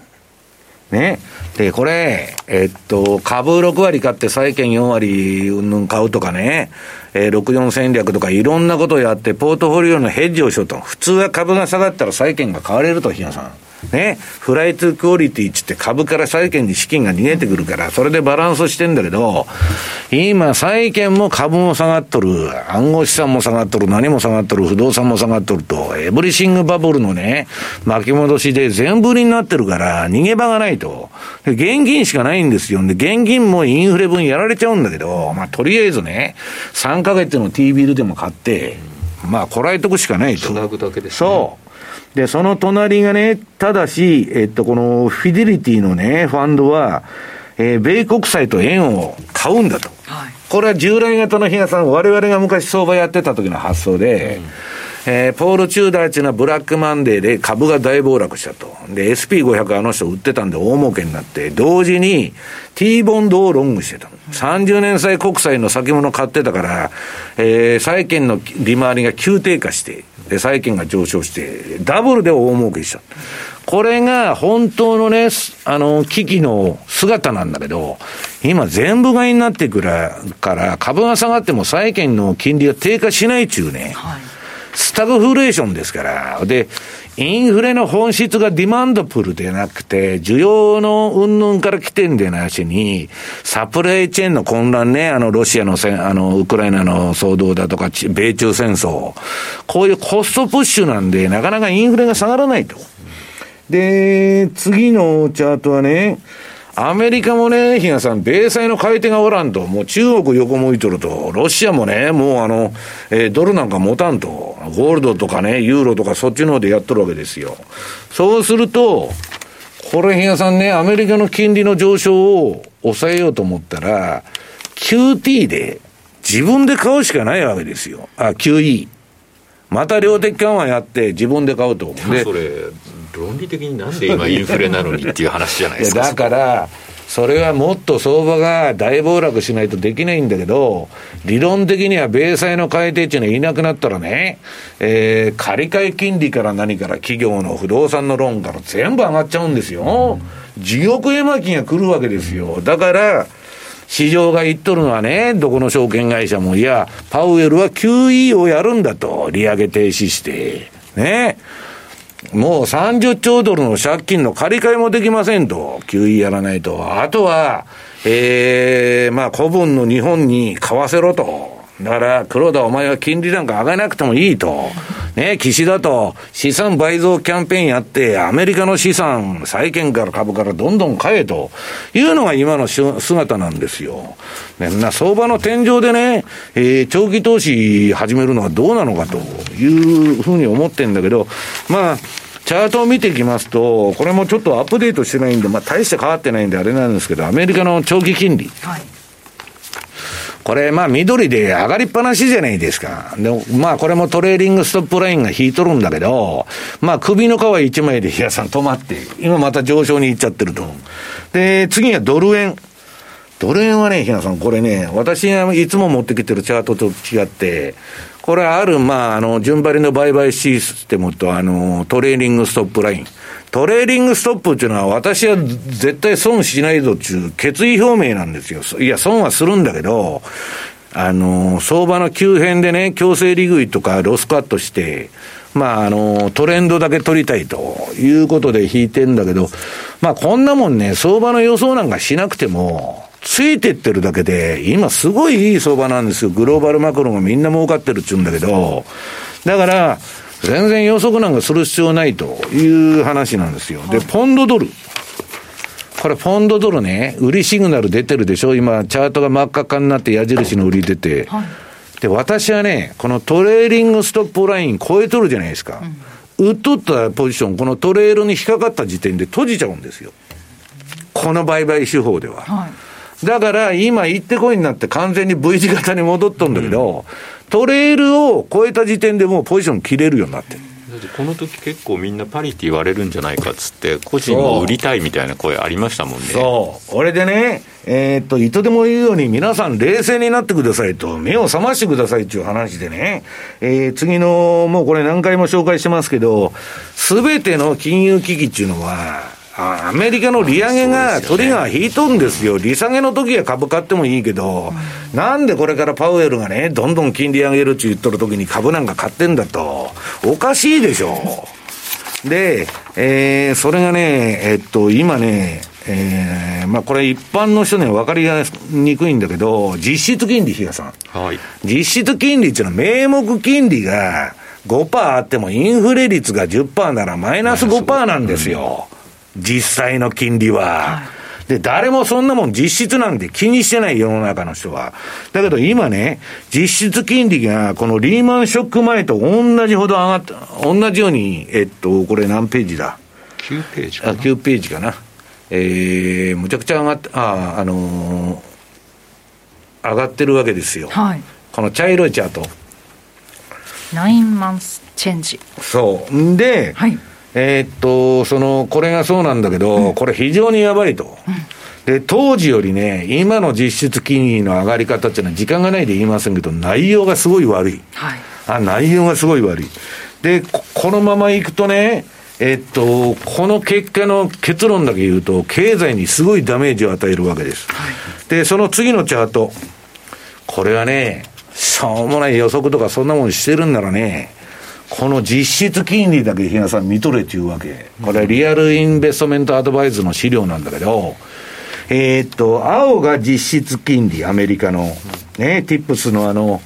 ね。で、これ、えっと、株6割買って債券4割うんぬん買うとかね、えー、64戦略とかいろんなことをやって、ポートフォリオのヘッジをしようと。普通は株が下がったら債券が買われると、比嘉さん。ね、フライトクオリティっつって株から債券に資金が逃げてくるから、それでバランスしてんだけど、今、債券も株も下がっとる、暗号資産も下がっとる、何も下がっとる、不動産も下がっとると、エブリシングバブルのね、巻き戻しで全部売りになってるから、逃げ場がないと。現金しかないんですよ。で、現金もインフレ分やられちゃうんだけど、まあ、とりあえずね、3ヶ月の T ビルでも買って、まあ、こらえとくしかないと。つなぐだけです、ね、そう。で、その隣がね、ただし、えっと、このフィデリティのね、ファンドは、えー、米国債と円を買うんだと。はい、これは従来型の比嘉さん、我々が昔相場やってた時の発想で、うん、えー、ポール・チューダーっていうのはブラックマンデーで株が大暴落したと。で、SP500 あの人売ってたんで大儲けになって、同時に T ボンドをロングしてた。30年債国債の先物買ってたから、えー、債券の利回りが急低下して、で、債券が上昇して、ダブルで大儲けした。これが本当のね、あの、危機の姿なんだけど、今全部買いになってくるから、株が下がっても債券の金利が低下しないっちゅうね、はい、スタグフレーションですから、で、インフレの本質がディマンドプルでなくて、需要の云々から来てんでなしに、サプライチェーンの混乱ね、あの、ロシアのせあの、ウクライナの騒動だとか、米中戦争。こういうコストプッシュなんで、なかなかインフレが下がらないと。で、次のチャートはね、アメリカもね、比嘉さん、米債の買い手がおらんと、もう中国横向いとると、ロシアもね、もうあの、えー、ドルなんか持たんと、ゴールドとかね、ユーロとかそっちの方でやっとるわけですよ。そうすると、これ、比嘉さんね、アメリカの金利の上昇を抑えようと思ったら、QT で自分で買うしかないわけですよ。あ、QE。また量的緩和やって自分で買うと。で、それ、論理的になんで今インフレなのにっていう話じゃないですか。だから、それはもっと相場が大暴落しないとできないんだけど、理論的には米債の改定値がいなくなったらね、えー、借り換え金利から何から企業の不動産のローンから全部上がっちゃうんですよ。地獄絵巻が来るわけですよ。だから、市場が言っとるのはね、どこの証券会社も、いや、パウエルは QE をやるんだと、利上げ停止して。ね。もう30兆ドルの借金の借り換えもできませんと、QE やらないと。あとは、ええー、まあ古文の日本に買わせろと。だから、黒田お前は金利なんか上げなくてもいいと。ね、岸田と資産倍増キャンペーンやって、アメリカの資産、債券から株からどんどん買えというのが今の姿なんですよ。ね、な相場の天井でね、えー、長期投資始めるのはどうなのかというふうに思ってんだけど、まあ、チャートを見ていきますと、これもちょっとアップデートしてないんで、まあ、大して変わってないんであれなんですけど、アメリカの長期金利。はいこれ、まあ、緑で上がりっぱなしじゃないですか。で、まあ、これもトレーリングストップラインが引いとるんだけど、まあ、首の皮一枚で日野さん止まって、今また上昇に行っちゃってると。で、次はドル円。ドル円はね、ひなさん、これね、私がいつも持ってきてるチャートと違って、これある、まあ、あの、順張りの売買システムと、あの、トレーリングストップライン。トレーリングストップっていうのは、私は絶対損しないぞっていう決意表明なんですよ。いや、損はするんだけど、あの、相場の急変でね、強制利食いとかロスカットして、まあ、あの、トレンドだけ取りたいということで引いてんだけど、まあ、こんなもんね、相場の予想なんかしなくても、ついてってるだけで、今すごいいい相場なんですよ。グローバルマクロがみんな儲かってるっちゅうんだけど、だから、全然予測なんかする必要ないという話なんですよ。で、ポンドドル。これ、ポンドドルね、売りシグナル出てるでしょ？今、チャートが真っ赤っかになって矢印の売り出て。はい、で、私はね、このトレーリングストップライン超えとるじゃないですか。うっとったポジション、このトレールに引っかかった時点で閉じちゃうんですよ。この売買手法では。はいだから今、行ってこいになって完全に V 字型に戻っとんだけど、トレールを超えた時点でもうポジション切れるようになってる。この時結構みんなパリって言われるんじゃないかっつって個人も売りたいみたいな声ありましたもんね。そう。俺でねえー、っといとでも言うように皆さん冷静になってくださいと目を覚ましてくださいっていう話でね、えー、次のもうこれ何回も紹介してますけどすべての金融危機っていうのはアメリカの利上げがトリガー引いとんですよ。利下げの時は株買ってもいいけど、なんでこれからパウエルがね、どんどん金利上げるって言っとる時に株なんか買ってんだと。おかしいでしょ。で、えー、それがね、えっと、今ね、えー、まあこれ一般の人には分かりにくいんだけど、実質金利、比嘉さん。はい。実質金利っていうのは名目金利が5%あってもインフレ率が10%ならマイナス5%なんですよ。実際の金利は。はい、で、誰もそんなもん実質なんて気にしてない世の中の人は。だけど今ね、実質金利がこのリーマンショック前と同じほど上がった、同じように、えっと、これ何ページだ ?9 ページかな。あ、9ページかな。えー、むちゃくちゃ上がって、あ、あのー、上がってるわけですよ。はい。この茶色いチャート。9マンスチェンジ。そう。で、はい。えー、っと、その、これがそうなんだけど、うん、これ非常にやばいと。で、当時よりね、今の実質金利の上がり方っていうのは時間がないで言いませんけど、内容がすごい悪い。はい。あ、内容がすごい悪い。で、このままいくとね、えっと、この結果の結論だけ言うと、経済にすごいダメージを与えるわけです。はい、で、その次のチャート。これはね、しょうもない予測とかそんなもんしてるんならね、この実質金利だけ日野さん見とれっていうわけ。これリアルインベストメントアドバイズの資料なんだけど、えー、っと、青が実質金利、アメリカの、ね、ティップスのあの、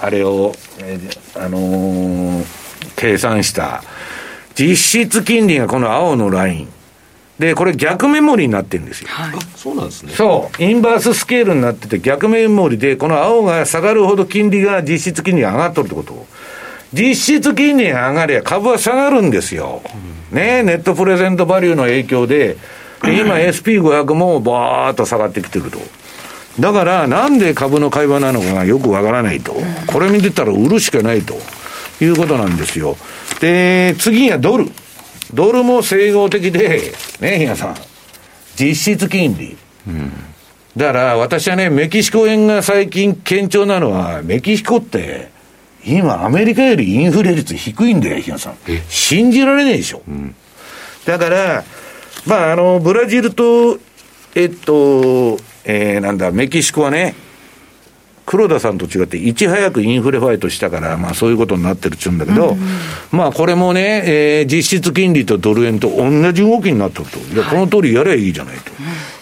あれを、えー、あのー、計算した、実質金利がこの青のライン。で、これ逆メモリになってるんですよ。はい、そうなんですね。そう。インバーススケールになってて逆メモリで、この青が下がるほど金利が実質金利が上がっとるってこと。実質金利が上がりゃ株は下がるんですよ。ねネットプレゼントバリューの影響で、今 SP500 もバーっと下がってきてると。だから、なんで株の会話なのかがよくわからないと。これ見てたら売るしかないということなんですよ。で、次はドル。ドルも整合的で、ね、比嘉さん。実質金利。だから私はね、メキシコ円が最近堅調なのは、メキシコって、今アメリカよりインフレ率低いんだよ、日野さん。信じられないでしょ。だから、まあ、あの、ブラジルと、えっと、えー、なんだ、メキシコはね、黒田さんと違って、いち早くインフレファイトしたから、まあそういうことになってるっちゅうんだけど、まあこれもね、えー実質金利とドル円と同じ動きになってると。いや、この通りやればいいじゃないと。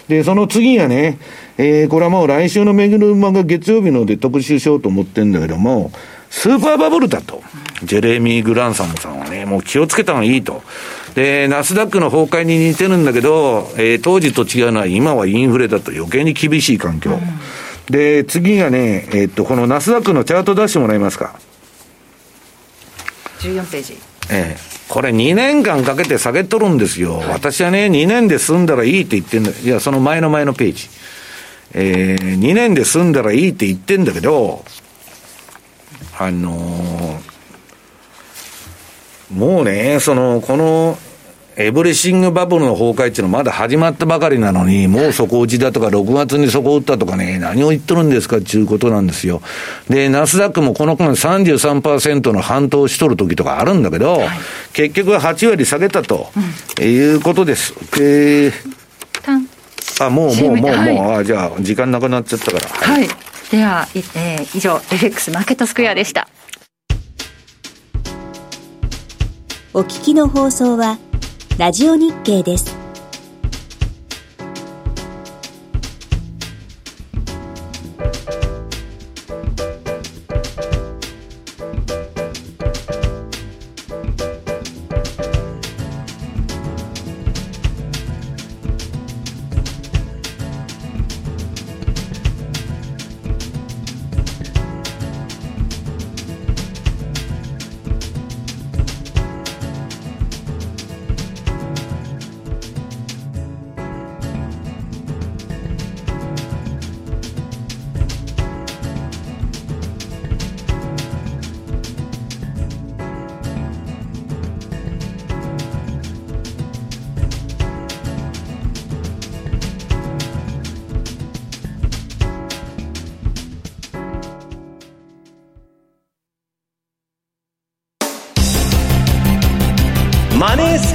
で、その次がね、えーこれはもう来週のめぐる馬が月曜日ので特集しようと思ってんだけども、スーパーバブルだと。ジェレミー・グランサムさんはね、もう気をつけた方がいいと。で、ナスダックの崩壊に似てるんだけど、えー当時と違うのは今はインフレだと余計に厳しい環境。で、次がね、えーっと、このナスダックのチャート出してもらえますか。14ページええ、これ2年間かけて下げとるんですよ。私はね、2年で済んだらいいって言ってんだ。いや、その前の前のページ。えー、2年で済んだらいいって言ってんだけど、あのーもうね、その、この、エブリシングバブルの崩壊っていうのはまだ始まったばかりなのに、もう底打ちだとか、6月に底打ったとかね、何を言っとるんですかっていうことなんですよ。で、ナスダックもこの間33%の半島しとる時とかあるんだけど、結局は8割下げたと、いうことです。あ、もう、もう、CM もう、はいもう、あ、じゃあ、時間なくなっちゃったから。はい、では、えー以上 FX マーケットスクエアでしたお聞きの放送はラジオ日経です。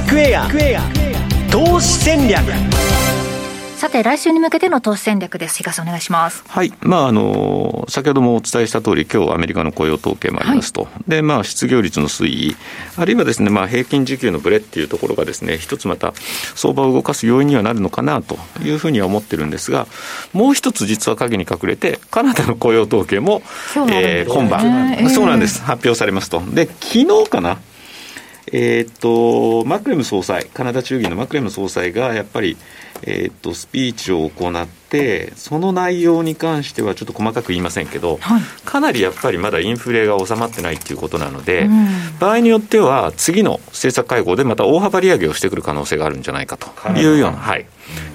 クエア投資戦略さて来週に向けての投資戦略です東お願いしますはい。まあ、あの、先ほどもお伝えした通り、今日アメリカの雇用統計もありますと。で、まあ、失業率の推移、あるいはですね、まあ、平均時給のブレっていうところがですね、一つまた相場を動かす要因にはなるのかなというふうには思ってるんですが、もう一つ実は影に隠れて、カナダの雇用統計も、今日あるんですよね今晩、ええそうなんです。発表されますと。で、昨日かなえーっと、マクレム総裁、カナダ中銀のマクレム総裁がやっぱり、えーっと、スピーチを行って、その内容に関してはちょっと細かく言いませんけど、はい。かなりやっぱりまだインフレが収まってないっていうことなので、うん。場合によっては次の政策会合でまた大幅利上げをしてくる可能性があるんじゃないかというような、はい、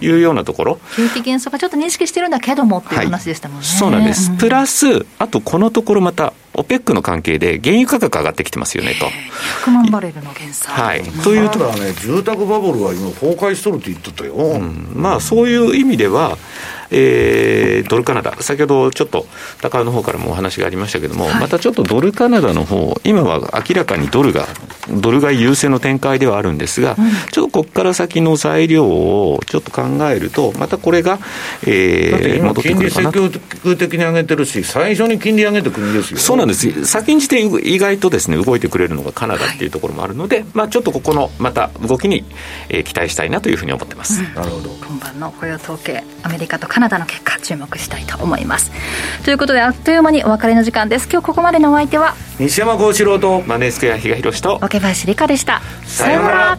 いうようなところ。景気減速がちょっと認識してるんだけどもっていう話でしたもんね、そうなんです。プスラス、あとこのところまた、OPEC の関係で原油価格上がってきてますよねと。100万バレルの減産はい。というとカナダはね、住宅バブルは今崩壊しとるって言ってたよ。まあ、そういう意味では、えードルカナダ、先ほどちょっと高尾の方からもお話がありましたけども、またちょっとドルカナダの方今は明らかにドルが、ドル買い優勢の展開ではあるんですが、ちょっとここから先の材料をちょっと考えると、またこれが、えーだって今、戻って金利くるかなと。積極的に上げてるし、最初に金利上げて国ですよ。そうなんです。先んじて意外とですね、動いてくれるのがカナダっていうところもあるので、まあちょっとここのまた動きに、えー期待したいなというふうに思ってます。なるほど。今晩の雇用統計アメリカとカナダの結果注目したいと思いますということであっという間にお別れの時間です今日ここまでのお相手は西山幸四郎と、マネースクエア比嘉宏と、桶林理香でしたさようなら